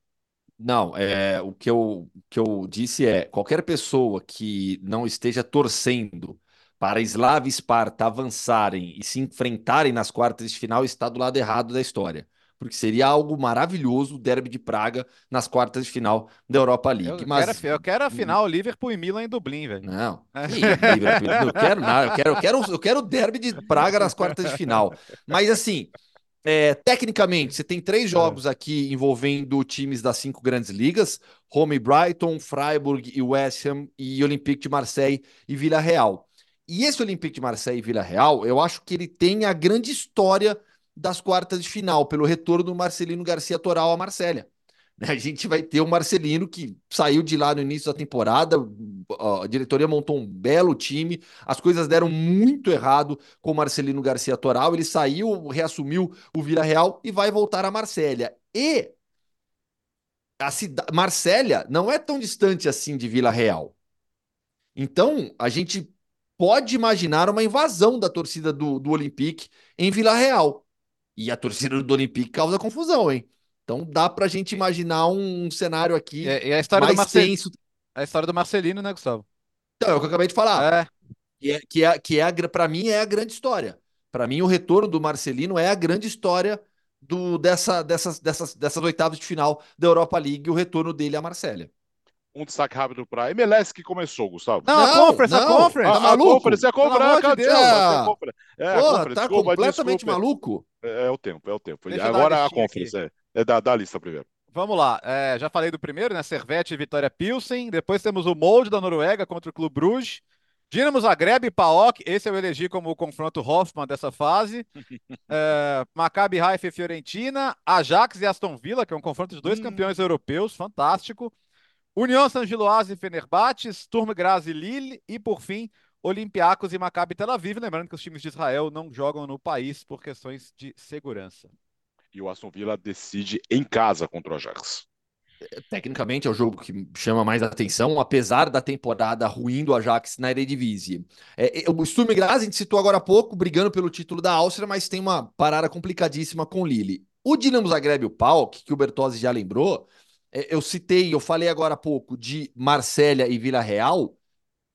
Não, é, o que eu, o que eu disse é: qualquer pessoa que não esteja torcendo para Slavia e Sparta avançarem e se enfrentarem nas quartas de final está do lado errado da história. porque seria algo maravilhoso o derby de Praga nas quartas de final da Europa League. Eu, Mas quero, eu quero a final Liverpool e Milan em Dublin, velho. não, É. não quero nada. Eu quero, eu quero, eu quero o derby de Praga nas quartas de final. Mas assim, é, tecnicamente, você tem três jogos aqui envolvendo times das cinco grandes ligas: Roma e Brighton, Freiburg e West Ham, e Olympique de Marseille e Vila Real. E esse Olympique de Marseille e Vila Real, eu acho que ele tem a grande história das quartas de final, pelo retorno do Marcelino Garcia Toral à Marsella. A gente vai ter o Marcelino que saiu de lá no início da temporada, a diretoria montou um belo time, as coisas deram muito errado com o Marcelino Garcia Toral, ele saiu, reassumiu o Vila Real e vai voltar a Marsella. E a cidade, Marsella não é tão distante assim de Vila Real. Então, a gente pode imaginar uma invasão da torcida do, do Olympique em Vila Real. E a torcida do Olympique causa confusão, hein? Então dá pra gente imaginar um, cenário aqui e a história do mais Marcelino, tenso. a história do Marcelino, né, Gustavo? Então, é o que eu acabei de falar. É, Que é, que é, que é a, pra mim é a grande história. Pra mim, o retorno do Marcelino é a grande história do, dessa, dessas, dessas, dessas oitavas de final da Europa League, o retorno dele à Marsella. Um destaque rápido para a MLS que começou, Gustavo. Não, a Não, Conference, a. Conference. Tá a, a maluco? Conference, é a Pelo Conference, amor de ah, Ah. a Conference. É, a Pô, Conference, tá desculpa, completamente desculpa. maluco. É, é o tempo, é o tempo. Deixa Agora a Conference, é, é da, da lista primeiro. Vamos lá, é, já falei do primeiro, né? Servete e Vitória Pilsen. Depois temos o Molde da Noruega contra o Clube Bruges. Dinamo Zagreb e PAOK. Esse eu elegi como o confronto Hoffman dessa fase. É, Maccabi Haifa e Fiorentina. Ajax e Aston Villa, que é um confronto de dois Hum. campeões europeus. Fantástico. União San Giloase e Fenerbahçe. Sturm Graz e Lille. E, por fim, Olympiacos e Maccabi Tel Aviv. Lembrando que os times de Israel não jogam no país por questões de segurança. E o Aston Villa decide em casa contra o Ajax. Tecnicamente é o jogo que chama mais atenção, apesar da temporada ruim do Ajax na Eredivisie. É, é, o Sturm Graz, a gente citou agora há pouco, brigando pelo título da Áustria, mas tem uma parada complicadíssima com o Lille. O Dinamo Zagreb e o PAOK, que o Bertozzi já lembrou, é, eu citei, eu falei agora há pouco de Marsella e Vila Real.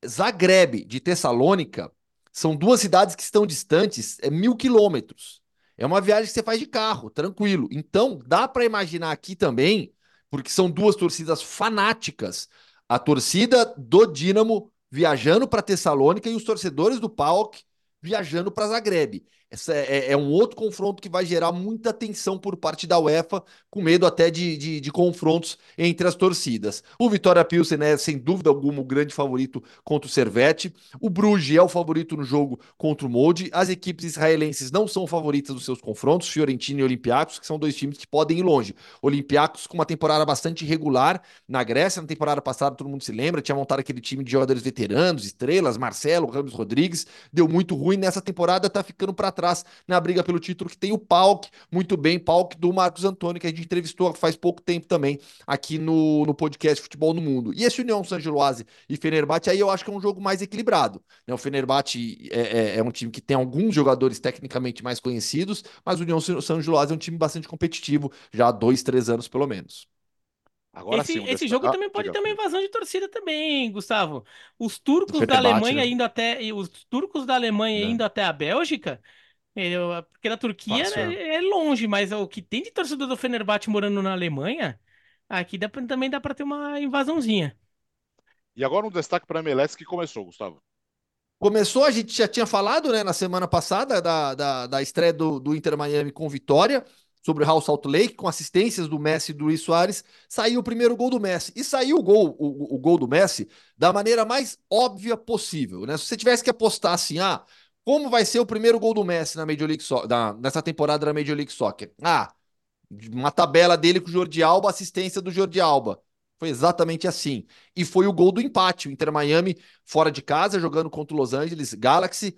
Zagreb de Tessalônica são duas cidades que estão distantes é, mil quilômetros. É uma viagem que você faz de carro, tranquilo. Então, dá para imaginar aqui também porque são duas torcidas fanáticas. A torcida do Dinamo viajando para Tessalônica e os torcedores do PAOK viajando para Zagreb. Essa é, é, um outro confronto que vai gerar muita tensão por parte da UEFA, com medo até de, de, de confrontos entre as torcidas. O Vitória Pilsen é, sem dúvida alguma, o grande favorito contra o Servette. O Bruges é o favorito no jogo contra o Molde. As equipes israelenses não são favoritas dos seus confrontos, Fiorentina e Olympiacos, que são dois times que podem ir longe. Olympiacos com uma temporada bastante irregular na Grécia, na temporada passada, todo mundo se lembra, tinha montado aquele time de jogadores veteranos, estrelas, Marcelo, Ramos Rodrigues, deu muito ruim. Nessa temporada tá ficando para trás na briga pelo título, que tem o Pauk, muito bem, Pauk do Marcos Antônio, que a gente entrevistou faz pouco tempo também aqui no, no podcast Futebol no Mundo. E esse União San Giloase e Fenerbahçe, aí eu acho que é um jogo mais equilibrado. Né? O Fenerbahçe é, é, é, um time que tem alguns jogadores tecnicamente mais conhecidos, mas o União San Giloase é um time bastante competitivo, já há dois, três anos pelo menos. Agora esse sim, esse jogo Ah, também pode ter uma invasão de torcida também, Gustavo. Os turcos da Alemanha né? indo até e os turcos da Alemanha É. indo até a Bélgica, porque na Turquia Fácil, é, é longe, mas o que tem de torcedor do Fenerbahçe morando na Alemanha, aqui dá também dá para ter uma invasãozinha. E agora um destaque para a MLS que começou, Gustavo. Começou, a gente já tinha falado, né, na semana passada, da, da, da estreia do, do Inter Miami com vitória sobre o Real Salt Lake, com assistências do Messi e do Luiz Soares, saiu o primeiro gol do Messi. E saiu o gol, o, o gol do Messi da maneira mais óbvia possível, né? Se você tivesse que apostar assim, ah, como vai ser o primeiro gol do Messi na Major League Soccer, na, nessa temporada da Major League Soccer? Ah, uma tabela dele com o Jordi Alba, assistência do Jordi Alba. Foi exatamente assim. E foi o gol do empate. O Inter Miami, fora de casa, jogando contra o Los Angeles Galaxy,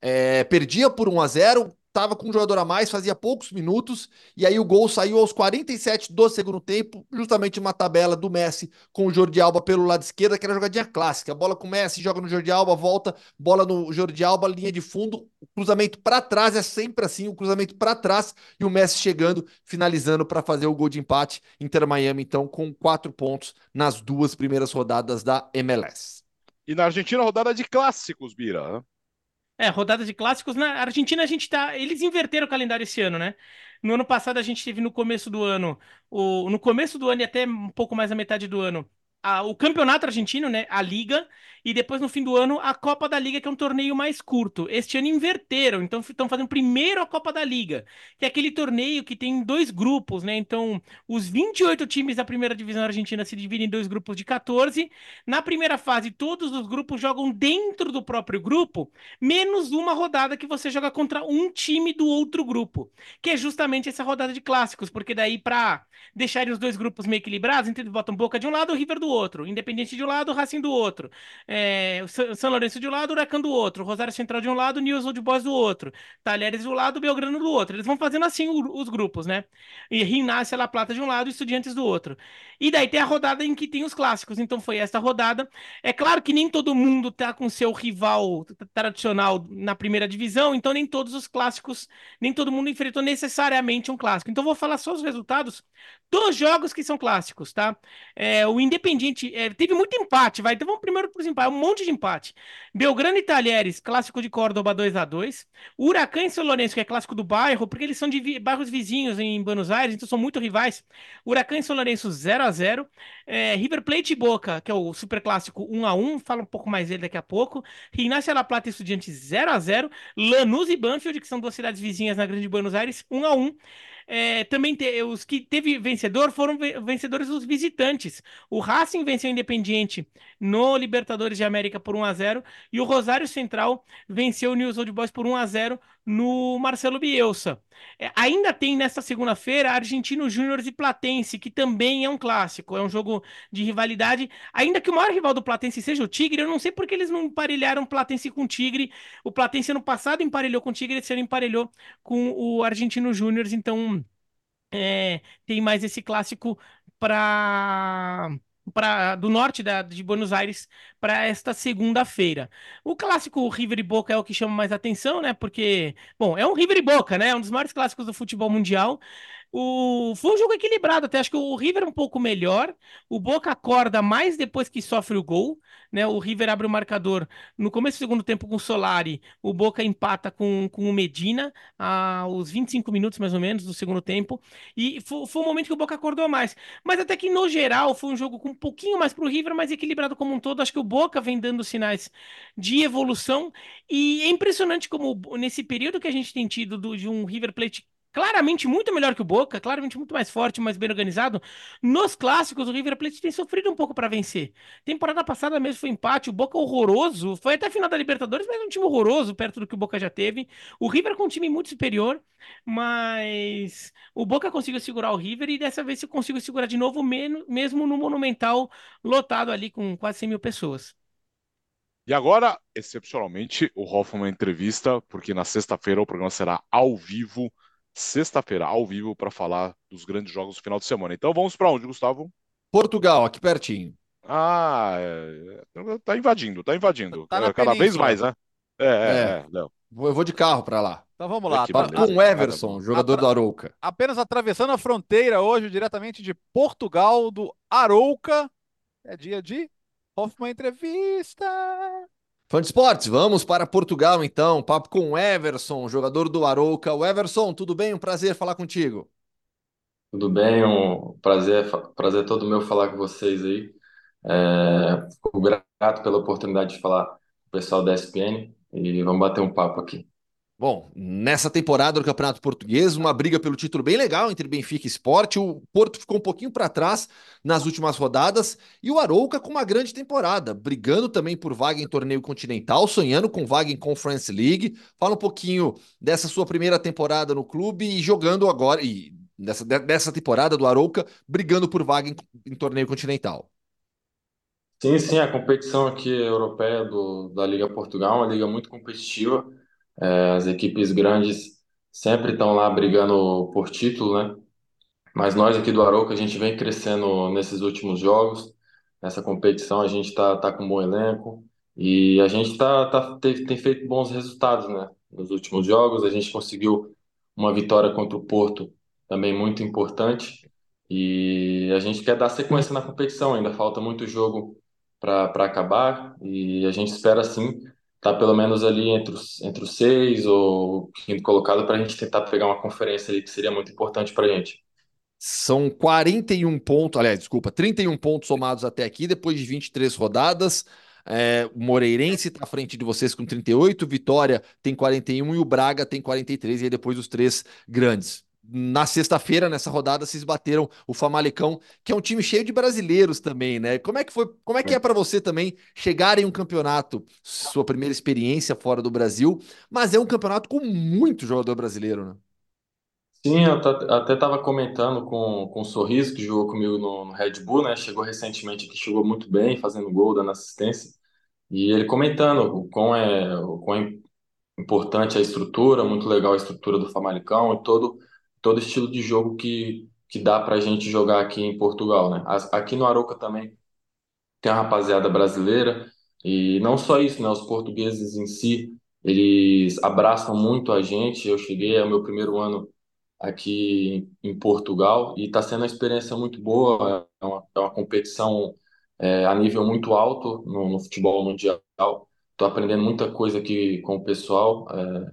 é, perdia por 1 a 0 estava com um jogador a mais, fazia poucos minutos, e aí o gol saiu aos 47 do segundo tempo, justamente uma tabela do Messi com o Jordi Alba pelo lado esquerdo, que era jogadinha clássica. Bola com o Messi, joga no Jordi Alba, volta, bola no Jordi Alba, linha de fundo, cruzamento para trás, é sempre assim, o cruzamento para trás, e o Messi chegando, finalizando para fazer o gol de empate. Inter Miami, então, com quatro pontos nas duas primeiras rodadas da MLS. E na Argentina, rodada de clássicos, Bira. É, rodada de clássicos. Na Argentina, a gente tá. Eles inverteram o calendário esse ano, né? No ano passado, a gente teve no começo do ano. O... No começo do ano e até um pouco mais da metade do ano, a, o campeonato argentino, né? A Liga, e depois no fim do ano a Copa da Liga, que é um torneio mais curto. Este ano inverteram, então estão fazendo primeiro a Copa da Liga, que é aquele torneio que tem dois grupos, né? Então, os 28 times da primeira divisão argentina se dividem em dois grupos de 14. Na primeira fase, todos os grupos jogam dentro do próprio grupo, menos uma rodada que você joga contra um time do outro grupo, que é justamente essa rodada de clássicos, porque daí para deixarem os dois grupos meio equilibrados, então eles botam Boca de um lado, River do outro, Independente de um lado, Racing do outro. São Lourenço de um lado, Huracan do outro. Rosário Central de um lado, News Old Boys do outro. Talheres do lado, Belgrano do outro. Eles vão fazendo assim os grupos, né? E Rinácia La Plata de um lado Estudiantes do outro. E daí tem a rodada em que tem os clássicos. Então foi esta rodada. É claro que nem todo mundo tá com seu rival tradicional na primeira divisão, então nem todos os clássicos, nem todo mundo enfrentou necessariamente um clássico. Então vou falar só os resultados dos jogos que são clássicos, tá? É, o Independiente é, teve muito empate, vai. Então vamos primeiro para os empates, um monte de empate. Belgrano e Talheres, clássico de Córdoba 2 a 2 Huracan e São Lourenço, que é clássico do bairro, porque eles são de vi bairros vizinhos em Buenos Aires, então são muito rivais. Huracan e São Lourenço 0 a 0 é, River Plate e Boca, que é o super clássico 1 a 1 fala um pouco mais dele daqui a pouco. Rinácia La Plata e Estudiantes 0 a 0 Lanús e Banfield, que são duas cidades vizinhas na Grande Buenos Aires, 1 a 1 é, também te, os que teve vencedor foram vencedores os visitantes. O Racing venceu o Independiente no Libertadores de América por 1 a 0 e o Rosário Central venceu o News Old Boys por 1 a 0 no Marcelo Bielsa. É, ainda tem nesta segunda-feira Argentino Júnior e Platense, que também é um clássico, é um jogo de rivalidade. Ainda que o maior rival do Platense seja o Tigre, eu não sei porque eles não emparelharam Platense com Tigre. O Platense ano passado emparelhou com o Tigre, esse ano emparelhou com o Argentino Júnior, então é, tem mais esse clássico para para do norte da, de Buenos Aires para esta segunda-feira. O clássico River e Boca é o que chama mais atenção, né? Porque, bom, é um River e Boca, né? É um dos maiores clássicos do futebol mundial. O... Foi um jogo equilibrado, até acho que o River é um pouco melhor. O Boca acorda mais depois que sofre o gol. Né? O River abre o marcador no começo do segundo tempo com o Solari. O Boca empata com, com o Medina aos 25 minutos mais ou menos do segundo tempo. E foi, foi um momento que o Boca acordou mais. Mas até que no geral foi um jogo com um pouquinho mais para o River, mais equilibrado como um todo. Acho que o Boca vem dando sinais de evolução. E é impressionante como nesse período que a gente tem tido do, de um River Plate claramente muito melhor que o Boca, claramente muito mais forte, mais bem organizado. Nos clássicos, o River Plate tem sofrido um pouco para vencer. Temporada passada mesmo foi empate, o Boca horroroso, foi até a final da Libertadores, mas um time horroroso perto do que o Boca já teve. O River com um time muito superior, mas o Boca conseguiu segurar o River e dessa vez se conseguiu segurar de novo, mesmo no Monumental lotado ali com quase 100 mil pessoas. E agora, excepcionalmente, o Hoffman entrevista, porque na sexta-feira o programa será ao vivo sexta-feira, ao vivo, para falar dos grandes jogos do final de semana. Então vamos para onde, Gustavo? Portugal, aqui pertinho. Ah, é... tá invadindo, tá invadindo. Tá Cada península. vez mais, né? É, é, é. é Eu vou de carro para lá. Então vamos lá. Tá com o Everson, jogador do Arouca. Apenas atravessando a fronteira hoje, diretamente de Portugal, do Arouca. É dia de Hoffman Entrevista. Fã de esportes, vamos para Portugal então. Papo com o Everson, jogador do Arouca. O Everson, tudo bem? Um prazer falar contigo. Tudo bem, um prazer, prazer todo meu falar com vocês aí. É, fico grato pela oportunidade de falar com o pessoal da ESPN e vamos bater um papo aqui. Bom, nessa temporada do Campeonato Português, uma briga pelo título bem legal entre Benfica e Sport. O Porto ficou um pouquinho para trás nas últimas rodadas e o Arouca com uma grande temporada, brigando também por vaga em torneio continental, sonhando com vaga em Conference League. Fala um pouquinho dessa sua primeira temporada no clube e jogando agora e dessa, dessa temporada do Arouca brigando por vaga em, em torneio continental. Sim, sim, a competição aqui europeia do, da Liga Portugal é uma liga muito competitiva. É, as equipes grandes sempre estão lá brigando por título, né? Mas nós aqui do Arouca, a gente vem crescendo nesses últimos jogos. Nessa competição, a gente está tá com um bom elenco e a gente tá, tá, tem, tem feito bons resultados, né? Nos últimos jogos, a gente conseguiu uma vitória contra o Porto, também muito importante. E a gente quer dar sequência na competição, ainda falta muito jogo para acabar e a gente espera sim tá pelo menos ali entre os, entre os seis ou quinto colocado para a gente tentar pegar uma conferência ali que seria muito importante para a gente. São 41 pontos, aliás, desculpa, 31 pontos somados até aqui, depois de 23 rodadas. É, o Moreirense está à frente de vocês com 38, Vitória tem 41 e o Braga tem 43, e aí depois os três grandes na sexta-feira, nessa rodada, vocês bateram o Famalicão, que é um time cheio de brasileiros também, né? Como é que foi, como é que é para você também chegar em um campeonato, sua primeira experiência fora do Brasil, mas é um campeonato com muito jogador brasileiro, né? Sim, eu até estava comentando com, com o Sorriso, que jogou comigo no, no, Red Bull, né? Chegou recentemente aqui, chegou muito bem, fazendo gol, dando assistência. E ele comentando o quão é, o quão é importante a estrutura, muito legal a estrutura do Famalicão e todo todo estilo de jogo que, que dá para a gente jogar aqui em Portugal, né? Aqui no Aroca também tem a rapaziada brasileira e não só isso, né? Os portugueses em si, eles abraçam muito a gente. Eu cheguei ao meu primeiro ano aqui em Portugal e está sendo uma experiência muito boa. É uma, é uma competição é, a nível muito alto no, no futebol mundial. Estou aprendendo muita coisa aqui com o pessoal. É,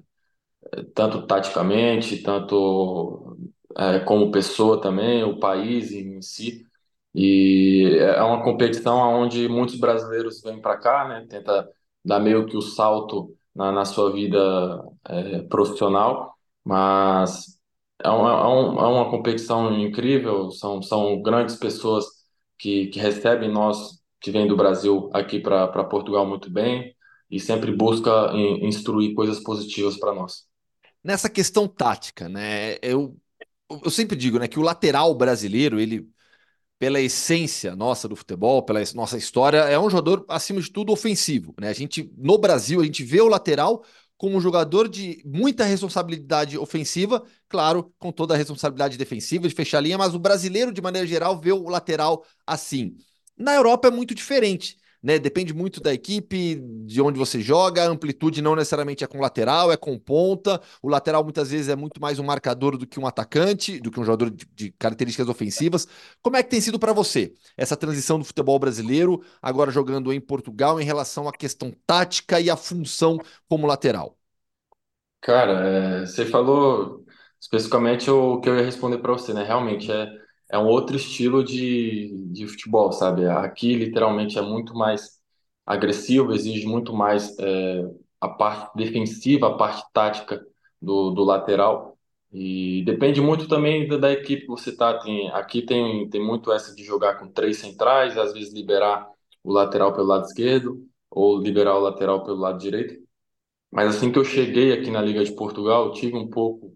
tanto taticamente, tanto é, como pessoa também, o país em si. E é uma competição onde muitos brasileiros vêm para cá, né? Tenta dar meio que o salto na, na sua vida é, profissional, mas é uma, é, é uma competição incrível. São, são grandes pessoas que, que recebem nós que vêm do Brasil aqui para Portugal muito bem e sempre busca instruir coisas positivas para nós nessa questão tática, né? Eu, eu sempre digo, né, que o lateral brasileiro, ele pela essência nossa do futebol, pela nossa história, é um jogador acima de tudo ofensivo, né? A gente no Brasil, a gente vê o lateral como um jogador de muita responsabilidade ofensiva, claro, com toda a responsabilidade defensiva, de fechar a linha, mas o brasileiro, de maneira geral, vê o lateral assim. Na Europa é muito diferente né? Depende muito da equipe, de onde você joga. A amplitude não necessariamente é com lateral, é com ponta. O lateral muitas vezes é muito mais um marcador do que um atacante, do que um jogador de, de características ofensivas. Como é que tem sido para você essa transição do futebol brasileiro, agora jogando em Portugal, em relação à questão tática e à função como lateral? Cara, é, você falou especificamente o que eu ia responder para você, né? Realmente é é um outro estilo de, de futebol, sabe? Aqui, literalmente, é muito mais agressivo, exige muito mais é, a parte defensiva, a parte tática do, do lateral. E depende muito também da, da equipe que você tá. Tem, aqui tem, tem muito essa de jogar com três centrais, às vezes liberar o lateral pelo lado esquerdo ou liberar o lateral pelo lado direito. Mas assim que eu cheguei aqui na Liga de Portugal, tive um pouco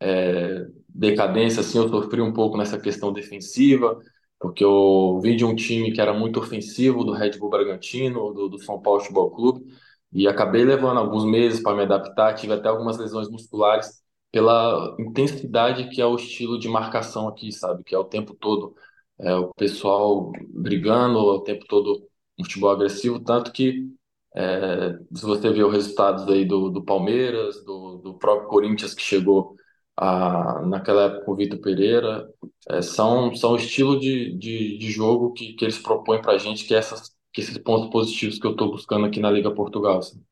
é, decadência, assim, eu sofri um pouco nessa questão defensiva, porque eu vim de um time que era muito ofensivo, do Red Bull Bragantino, do, do São Paulo Futebol Clube, e acabei levando alguns meses para me adaptar, tive até algumas lesões musculares pela intensidade que é o estilo de marcação aqui, sabe? Que é o tempo todo é, o pessoal brigando, o tempo todo um futebol agressivo, tanto que é, se você ver os resultados aí do, do Palmeiras, do, do próprio Corinthians que chegou a, naquela época o Vitor Pereira, é, são, são o estilo de, de, de jogo que, que eles propõem para a gente, que, é essas, que esses pontos positivos que eu estou buscando aqui na Liga Portugal. Assim.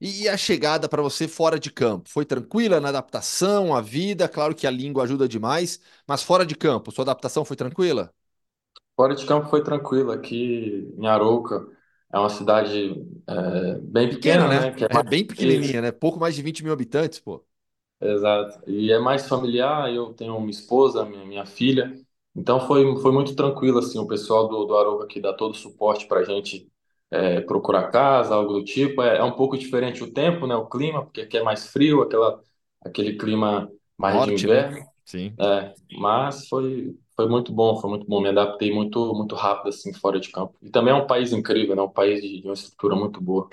E a chegada para você fora de campo? Foi tranquila na adaptação, a vida? Claro que a língua ajuda demais, mas fora de campo, sua adaptação foi tranquila? Fora de campo foi tranquila. Aqui em Arouca é uma cidade é, bem pequena, pequena né? né? É, é, bem pequenininha, né? Pouco mais de 20 mil habitantes, pô. Exato. E é mais familiar, eu tenho uma esposa, minha, minha filha, então foi, foi muito tranquilo, assim, o pessoal do, do Arouca aqui dá todo o suporte para a gente é, procurar casa, algo do tipo. É, é um pouco diferente o tempo, né, o clima, porque aqui é mais frio, aquela, aquele clima mais de Norte, né? inverno. Sim. É, mas foi, foi muito bom, foi muito bom. Me adaptei muito, muito rápido, assim, fora de campo. E também é um país incrível, né, um país de, de uma estrutura muito boa.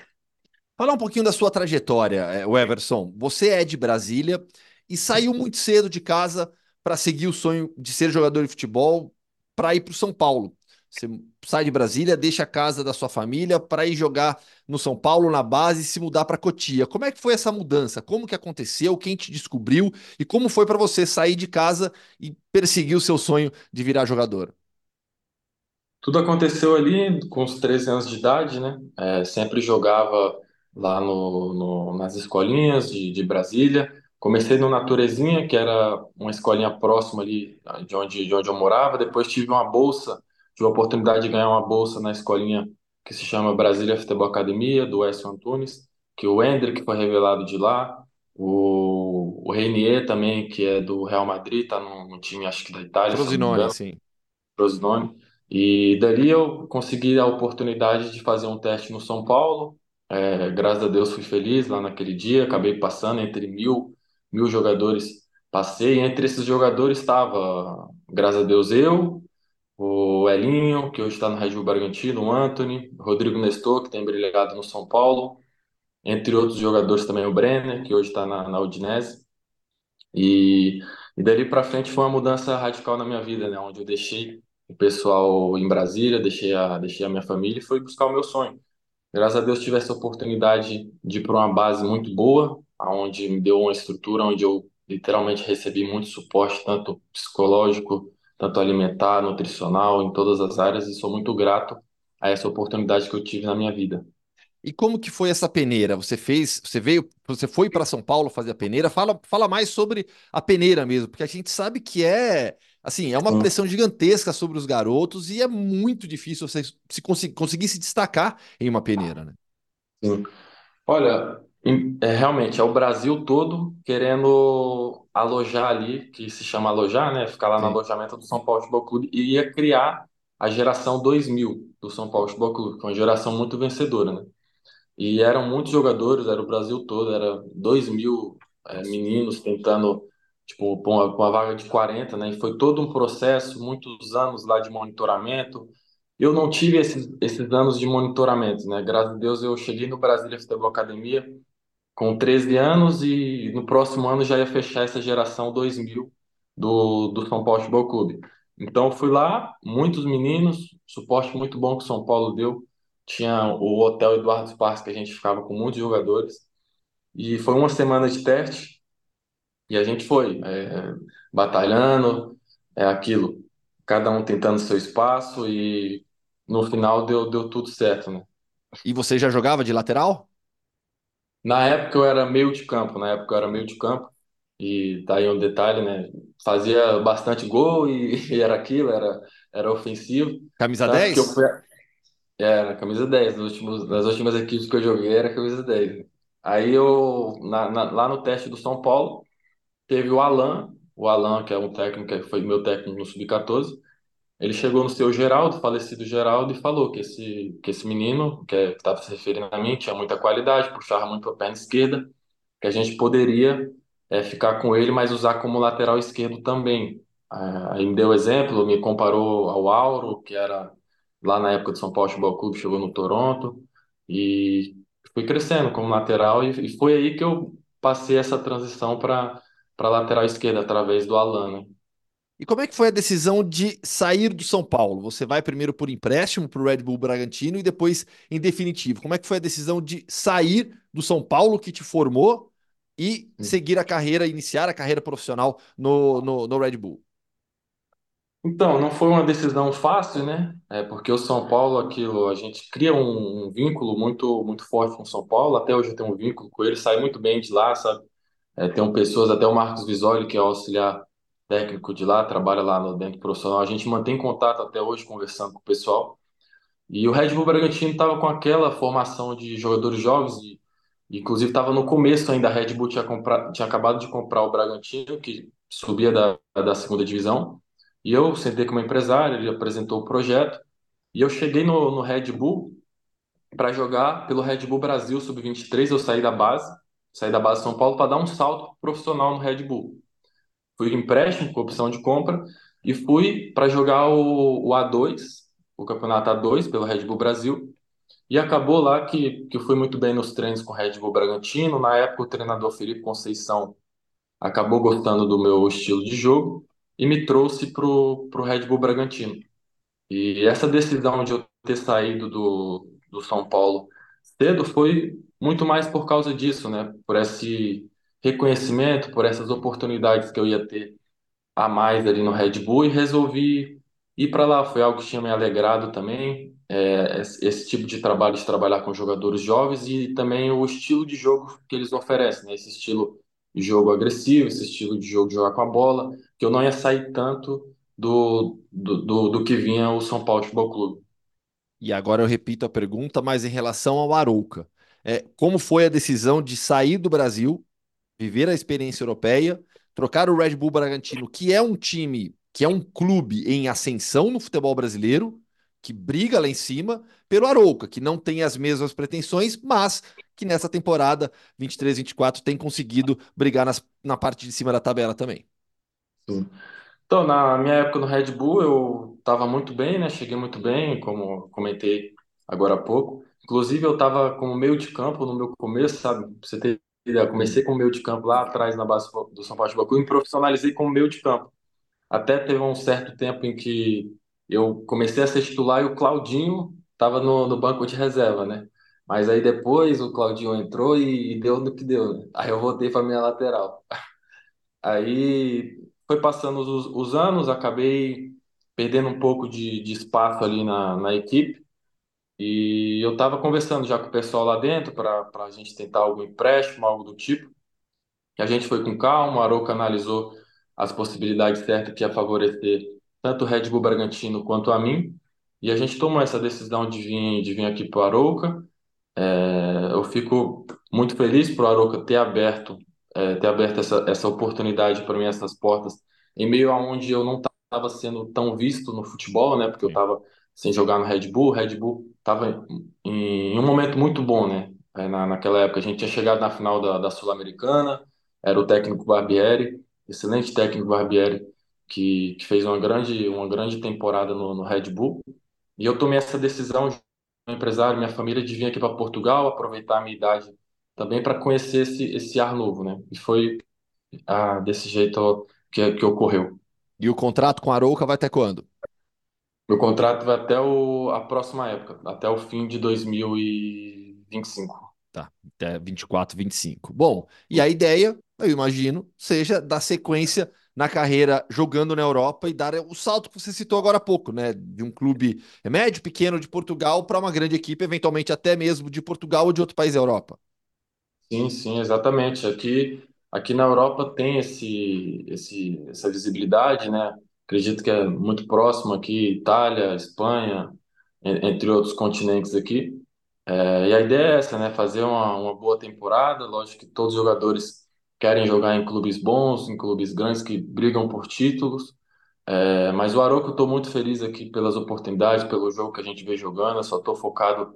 Falar um pouquinho da sua trajetória, eh, o Everson. Você é de Brasília e saiu muito cedo de casa para seguir o sonho de ser jogador de futebol para ir para o São Paulo. Você sai de Brasília, deixa a casa da sua família para ir jogar no São Paulo na base e se mudar para Cotia. Como é que foi essa mudança? Como que aconteceu? Quem te descobriu? E como foi para você sair de casa e perseguir o seu sonho de virar jogador? Tudo aconteceu ali com os 13 anos de idade, né? É, sempre jogava lá no, no- nas escolinhas de, de Brasília. Comecei no Naturezinha, que era uma escolinha próxima ali de onde, de onde eu morava. Depois tive uma bolsa, tive a oportunidade de ganhar uma bolsa na escolinha que se chama Brasília Futebol Academia, do Écio Antunes, que o Hendrick foi revelado de lá. O, o Reinier também, que é do Real Madrid, tá no time, acho que da Itália, Frosinone, sim. Frosinone. E dali eu consegui a oportunidade de fazer um teste no São Paulo. É, graças a Deus fui feliz lá naquele dia, acabei passando entre mil, mil jogadores. Passei, entre esses jogadores estava, graças a Deus, eu, o Elinho, que hoje está no Red Bull Bragantino, o Anthony, Rodrigo Nestor, que tem brilhado no São Paulo, entre outros jogadores também o Brenner, que hoje está na, na Udinese. E, e dali para frente foi uma mudança radical na minha vida, né? Onde eu deixei o pessoal em Brasília, deixei a, deixei a minha família e fui buscar o meu sonho. Graças a Deus tive essa oportunidade de ir para uma base muito boa, aonde me deu uma estrutura onde eu literalmente recebi muito suporte, tanto psicológico, tanto alimentar, nutricional, em todas as áreas, e sou muito grato a essa oportunidade que eu tive na minha vida. E como que foi essa peneira? Você fez, você veio, você foi para São Paulo fazer a peneira? Fala, fala mais sobre a peneira mesmo, porque a gente sabe que é, assim, é uma pressão gigantesca sobre os garotos e é muito difícil você se conseguir, conseguir se destacar em uma peneira, né? Sim. Olha, é, realmente, é o Brasil todo querendo alojar ali, que se chama alojar, né? Ficar lá no Sim. alojamento do São Paulo Futebol Clube e ia criar a geração 2000 do São Paulo Futebol Clube, que é uma geração muito vencedora, né? E eram muitos jogadores, era o Brasil todo, era 2 mil é, meninos tentando, tipo, com uma, uma vaga de 40, né? E foi todo um processo, muitos anos lá de monitoramento. Eu não tive esses, esses anos de monitoramento, né? Graças a Deus eu cheguei no Brasília Futebol Academia com 13 anos e no próximo ano já ia fechar essa geração 2000 do, do São Paulo Futebol Clube. Então fui lá, muitos meninos, suporte muito bom que o São Paulo deu. Tinha o Hotel Eduardo Sparks, que a gente ficava com muitos jogadores. E foi uma semana de teste e a gente foi é, batalhando, é aquilo, cada um tentando seu espaço e no final deu, deu tudo certo, né? E você já jogava de lateral? Na época eu era meio de campo, na época eu era meio de campo, e tá aí um detalhe, né? Fazia bastante gol e, e era aquilo, era, era ofensivo. Camisa Tanto que eu 10? fui. Era camisa 10, nos últimos, nas últimas equipes que eu joguei era camisa 10. Aí eu, na, na- lá no teste do São Paulo, teve o Alan, o Alan, que é um técnico, que foi meu técnico no Sub-14. Ele chegou no seu Geraldo, falecido Geraldo, e falou que esse, que esse menino, que estava se referindo a mim, tinha muita qualidade, puxava muito a perna esquerda, que a gente poderia é, ficar com ele, mas usar como lateral esquerdo também. Ah, Aí me deu exemplo, me comparou ao Auro, que era lá na época do São Paulo Futebol Clube, chegou no Toronto, e fui crescendo como lateral, e, e foi aí que eu passei essa transição para para lateral esquerda, através do Alan, né? E como é que foi a decisão de sair do São Paulo? Você vai primeiro por empréstimo para o Red Bull Bragantino e depois em definitivo. Como é que foi a decisão de sair do São Paulo que te formou e seguir a carreira, iniciar a carreira profissional no, no, no Red Bull? Então, não foi uma decisão fácil, né? É porque o São Paulo, aquilo, a gente cria um, um vínculo muito, muito forte com o São Paulo. Até hoje eu tenho um vínculo com ele, saí muito bem de lá, sabe? É, tem pessoas, até o Marcos Visoli, que é auxiliar técnico de lá, trabalha lá no dentro profissional. A gente mantém contato até hoje, conversando com o pessoal. E o Red Bull Bragantino estava com aquela formação de jogadores jovens, e, inclusive estava no começo ainda. A Red Bull tinha, compra, tinha acabado de comprar o Bragantino, que subia da, da segunda divisão. E eu sentei com uma empresária, ele apresentou o projeto, e eu cheguei no, no Red Bull para jogar pelo Red Bull Brasil Sub-23. Eu saí da base, saí da base de São Paulo para dar um salto profissional no Red Bull. Fui empréstimo com opção de compra e fui para jogar o, o A2, o campeonato A2 pelo Red Bull Brasil. E acabou lá que, que fui muito bem nos treinos com o Red Bull Bragantino. Na época, o treinador Felipe Conceição acabou gostando do meu estilo de jogo e me trouxe para o Red Bull Bragantino. E essa decisão de eu ter saído do, do São Paulo cedo foi muito mais por causa disso, né? Por esse reconhecimento, por essas oportunidades que eu ia ter a mais ali no Red Bull e resolvi ir para lá. Foi algo que tinha me alegrado também. é, esse tipo de trabalho de trabalhar com jogadores jovens e também o estilo de jogo que eles oferecem, né? Esse estilo de jogo agressivo, esse estilo de jogo de jogar com a bola, que eu não ia sair tanto do, do, do, do que vinha o São Paulo Futebol Clube. E agora eu repito a pergunta, mas em relação ao Arouca. É, como foi a decisão de sair do Brasil, viver a experiência europeia, trocar o Red Bull Bragantino, que é um time, que é um clube em ascensão no futebol brasileiro, que briga lá em cima, pelo Arouca, que não tem as mesmas pretensões, mas que nessa temporada 23-24 tem conseguido brigar nas, na parte de cima da tabela também. Sim. Então, na minha época no Red Bull, eu estava muito bem, né? Cheguei muito bem, como comentei agora há pouco. Inclusive, eu estava como meio de campo no meu começo, sabe? Pra você ter ideia, comecei como meio de campo lá atrás na base do São Paulo de Bacu e me profissionalizei como meio de campo. Até teve um certo tempo em que eu comecei a ser titular e o Claudinho estava no, no banco de reserva, né? Mas aí depois o Claudinho entrou e, e deu no que deu, né? Aí eu voltei para minha lateral. Aí foi passando os, os anos, acabei perdendo um pouco de, de espaço ali na, na equipe. E eu estava conversando já com o pessoal lá dentro para a gente tentar algum empréstimo, algo do tipo. E a gente foi com calma, o Arouca analisou as possibilidades certas que ia favorecer tanto o Red Bull Bragantino quanto a mim. E a gente tomou essa decisão de vir, de vir aqui para o Arouca. É, eu fico muito feliz para o Arouca ter aberto, é, ter aberto essa, essa oportunidade para mim, essas portas, em meio a onde eu não estava sendo tão visto no futebol, né? Porque eu estava sem jogar no Red Bull. Red Bull estava em, um momento muito bom, né? É, na, naquela época a gente tinha chegado na final da, da Sul-Americana, era o técnico Barbieri, excelente técnico Barbieri, que, que fez uma grande, uma grande temporada no, no Red Bull. E eu tomei essa decisão, meu empresário, minha família, de vir aqui para Portugal, aproveitar a minha idade também para conhecer esse, esse ar novo, né? E foi ah, desse jeito que, que ocorreu. E o contrato com a Arouca vai até quando? Meu contrato vai até o, a próxima época, até o fim de 2025. Tá, até 24, 25. Bom, e a ideia, eu imagino, seja dar sequência na carreira jogando na Europa e dar o salto que você citou agora há pouco, né? De um clube médio, pequeno de Portugal para uma grande equipe, eventualmente até mesmo de Portugal ou de outro país da Europa. Sim, sim, exatamente. Aqui, aqui na Europa tem esse, esse, essa visibilidade, né? Acredito que é muito próximo aqui, Itália, Espanha, entre outros continentes aqui. É, e a ideia é essa, né? Fazer uma, uma boa temporada. Lógico que todos os jogadores querem jogar em clubes bons, em clubes grandes que brigam por títulos. É, mas o Aroca, eu estou muito feliz aqui pelas oportunidades, pelo jogo que a gente vem jogando. Eu só estou focado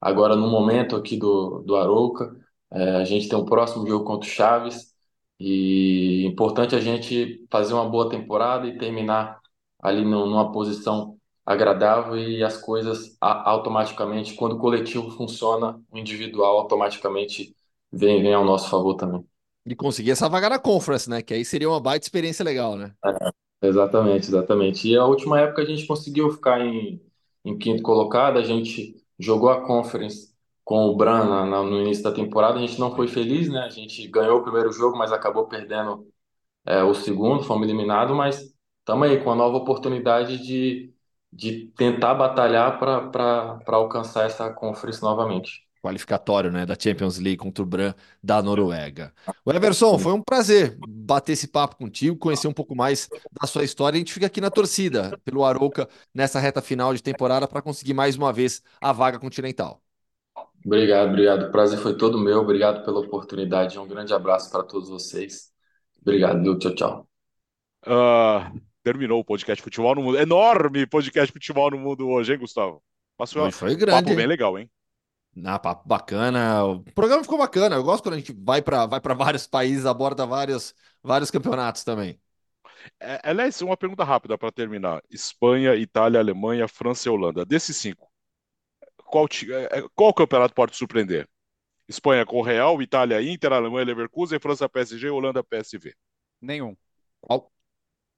agora no momento aqui do, do Aroca. É, a gente tem um próximo jogo contra o Chaves. E importante a gente fazer uma boa temporada e terminar ali no, numa posição agradável e as coisas automaticamente, quando o coletivo funciona, o individual automaticamente vem, vem ao nosso favor também. E conseguir essa vaga na Conference, né? Que aí seria uma baita experiência legal, né? É, exatamente, exatamente. E a última época a gente conseguiu ficar em, em quinto colocado, a gente jogou a Conference com o Bran no início da temporada. A gente não foi feliz, né? A gente ganhou o primeiro jogo, mas acabou perdendo é, o segundo, fomos eliminados, mas estamos aí com a nova oportunidade de, de tentar batalhar para alcançar essa conferência novamente. Qualificatório, né, da Champions League contra o Bran da Noruega. O Everson, foi um prazer bater esse papo contigo, conhecer um pouco mais da sua história. A gente fica aqui na torcida pelo Arouca nessa reta final de temporada para conseguir mais uma vez a vaga continental. Obrigado, obrigado. O prazer foi todo meu. Obrigado pela oportunidade. Um grande abraço para todos vocês. Obrigado, viu? Tchau, tchau. Uh, terminou o podcast Futebol no Mundo. Enorme podcast Futebol no Mundo hoje, hein, Gustavo? Passou foi grande. Papo bem legal, hein? Na papo bacana. O programa ficou bacana. Eu gosto quando a gente vai para vai vários países, aborda vários, vários campeonatos também. É, aliás, uma pergunta rápida para terminar: Espanha, Itália, Alemanha, França e Holanda. Desses cinco, qual, é, é, qual campeonato pode surpreender? Espanha com Real, Itália Inter, Alemanha Leverkusen, França PSG, Holanda PSV. Nenhum. Qual?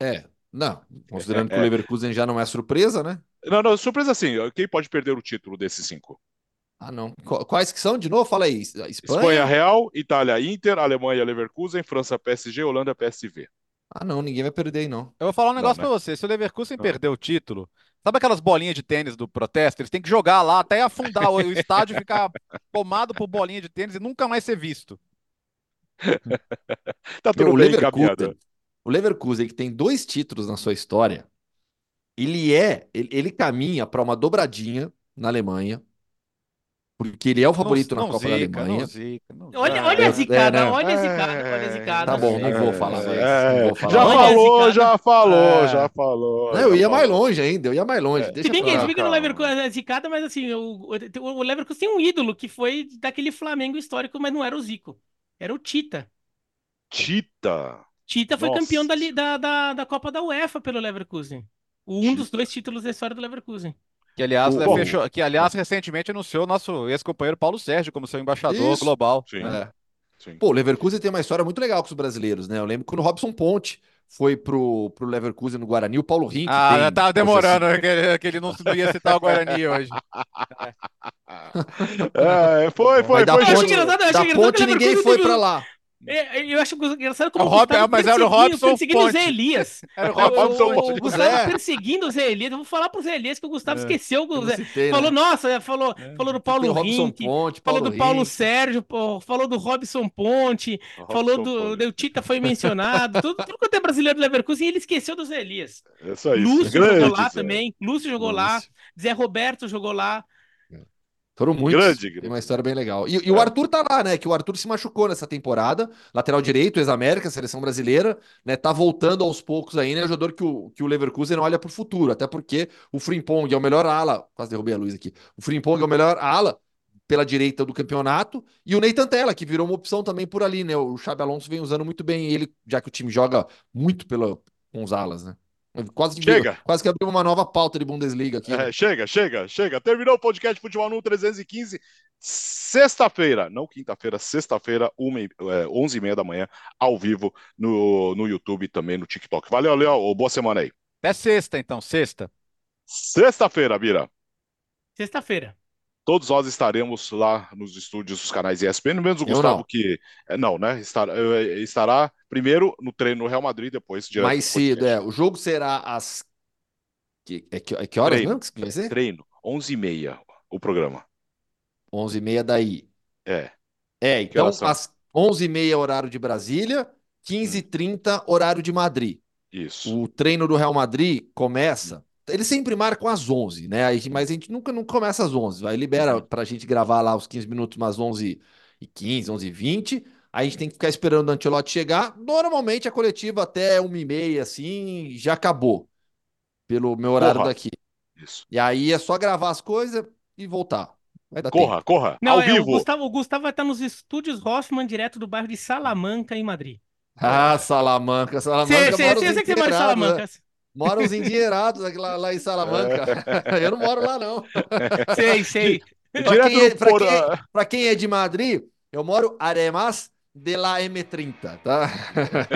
É, não. Considerando é, que o Leverkusen já não é surpresa, né? Não, não, surpresa sim. Quem pode perder o título desses cinco? Ah, não. Quais que são? De novo, fala aí. Espanha, Espanha Real, Itália Inter, Alemanha Leverkusen, França PSG, Holanda PSV. Ah, não, ninguém vai perder aí, não. Eu vou falar um Não, negócio né? pra você. Se o Leverkusen Não. perder o título, sabe aquelas bolinhas de tênis do protesto? Eles têm que jogar lá até afundar o, estádio ficar tomado por bolinha de tênis e nunca mais ser visto. Tá tudo Meu, o bem Leverkusen, encaminhado. o Leverkusen, que tem dois títulos na sua história, ele é, ele, ele caminha para uma dobradinha na Alemanha, porque ele é o favorito não, na Copa zica, da Alemanha. Não zica, não Olha, zica. olha a é, zicada, né? olha a zicada, olha a zicada. Tá bom, não vou falar mais. É, não vou falar já Olha falou, já falou, É. já falou. Não, eu ia mais longe ainda, eu ia mais longe. É. Deixa Se bem pra se bem que no. Leverkusen é zicada, mas assim, o, o, Leverkusen tem um ídolo que foi daquele Flamengo histórico, mas não era o Zico. Era o Tita. Tita. Tita foi Nossa. campeão da, da, da, da Copa da UEFA pelo Leverkusen. Um dos dois títulos da história do Leverkusen. Que aliás, O- né, fechou- que, aliás recentemente anunciou nosso ex-companheiro Paulo Sérgio como seu embaixador Isso. global. Sim, É. sim. Pô, o Leverkusen tem uma história muito legal com os brasileiros, né? Eu lembro quando o Robson Ponte foi pro, pro Leverkusen no Guarani, o Paulo Rink Ah, tem... tava demorando, que ele, que ele não, não ia citar o Guarani hoje. É, foi, foi, Mas da foi. ponte, da ponte ninguém foi teve pra lá. É, eu acho engraçado como O o Rob- é, mas era o perseguindo- Robson perseguindo o Zé Ponte. Elias. Era o O, Robson o, Ponte. o Gustavo Zé. perseguindo o Zé Elias. Eu vou falar pro Zé Elias que o Gustavo É. esqueceu. Eu O Zé, citei, falou, né? nossa, falou, falou do Paulo Robson Rink, Ponte, falou Paulo do Paulo. Sérgio, falou do Robson Ponte, falou do, do Tita foi mencionado, tudo, tudo quanto é brasileiro do Leverkusen, e ele esqueceu do Zé Elias. É só isso. Lúcio Grande, jogou lá também, Lúcio jogou lá, Lúcio. Zé Roberto jogou lá. Foram muitos. Grande, Tem grande. uma história bem legal. E, e o É. Arthur tá lá, né? Que o Arthur se machucou nessa temporada. Lateral direito, ex-América, seleção brasileira, né? Tá voltando aos poucos aí, né? O jogador que o, que o Leverkusen olha pro futuro. Até porque o Frimpong é o melhor ala. Quase derrubei a luz aqui. O Frimpong é o melhor ala pela direita do campeonato. E o Neytan Tella, que virou uma opção também por ali, né? O Xabi Alonso vem usando muito bem ele, já que o time joga muito pela, com os alas, né? Quase que, Chega. quase que abriu uma nova pauta de Bundesliga aqui. né? É, chega, chega, chega. Terminou o podcast Futebol no 315. Sexta-feira, não quinta-feira, sexta-feira, e- é, 11h30 da manhã, ao vivo no, no YouTube e também no TikTok. Valeu, Léo. Boa semana aí. Até sexta, então, sexta. Sexta-feira, Bira. Sexta-feira. Todos nós estaremos lá nos estúdios dos canais ESPN, menos o Eu Gustavo, não. que. é, Não, né? Estará, é, estará primeiro no treino no Real Madrid, depois direto Mais cedo, é. O jogo será às. Que, é, que, é que horas Treino. mesmo que vai ser? Treino, 11h30 o programa. 11h30 daí. É. É, então às 11h30 horário de Brasília, 15h30 horário de Madrid. Isso. O treino do Real Madrid começa. Eles sempre marcam às 11, né? Mas a gente nunca não começa às 11. Vai libera pra gente gravar lá os 15 minutos, umas 11 e 15, 11 e 20. Aí a gente tem que ficar esperando o Ancelotti chegar. Normalmente a coletiva até 1 e meia, assim, já acabou. Pelo meu horário Porra. daqui. Isso. E aí é só gravar as coisas e voltar. Vai dar Corra, corra. Não, ao é, vivo. O Gustavo, o Gustavo vai estar nos estúdios Hoffman, direto do bairro de Salamanca, em Madrid. tempo. Ah, Salamanca. Salamanca Cê- cê- eu sei que você mora em endinheirados, né? Moram os endinheirados lá, lá em Salamanca. Eu não moro lá, não. Sei, sei. Pra Direto quem, é, Porã. quem é, quem é de Madrid, eu moro Aremas de la M30, tá?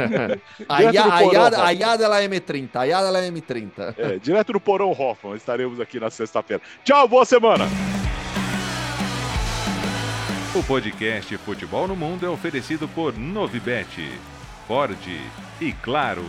Ayá- Rafa. Ayá de la M30, Ayá de la M30. É, direto do Porão Hoffman, estaremos aqui na sexta-feira. Tchau, boa semana! O podcast Futebol no Mundo é oferecido por Novibet, Ford e Claro.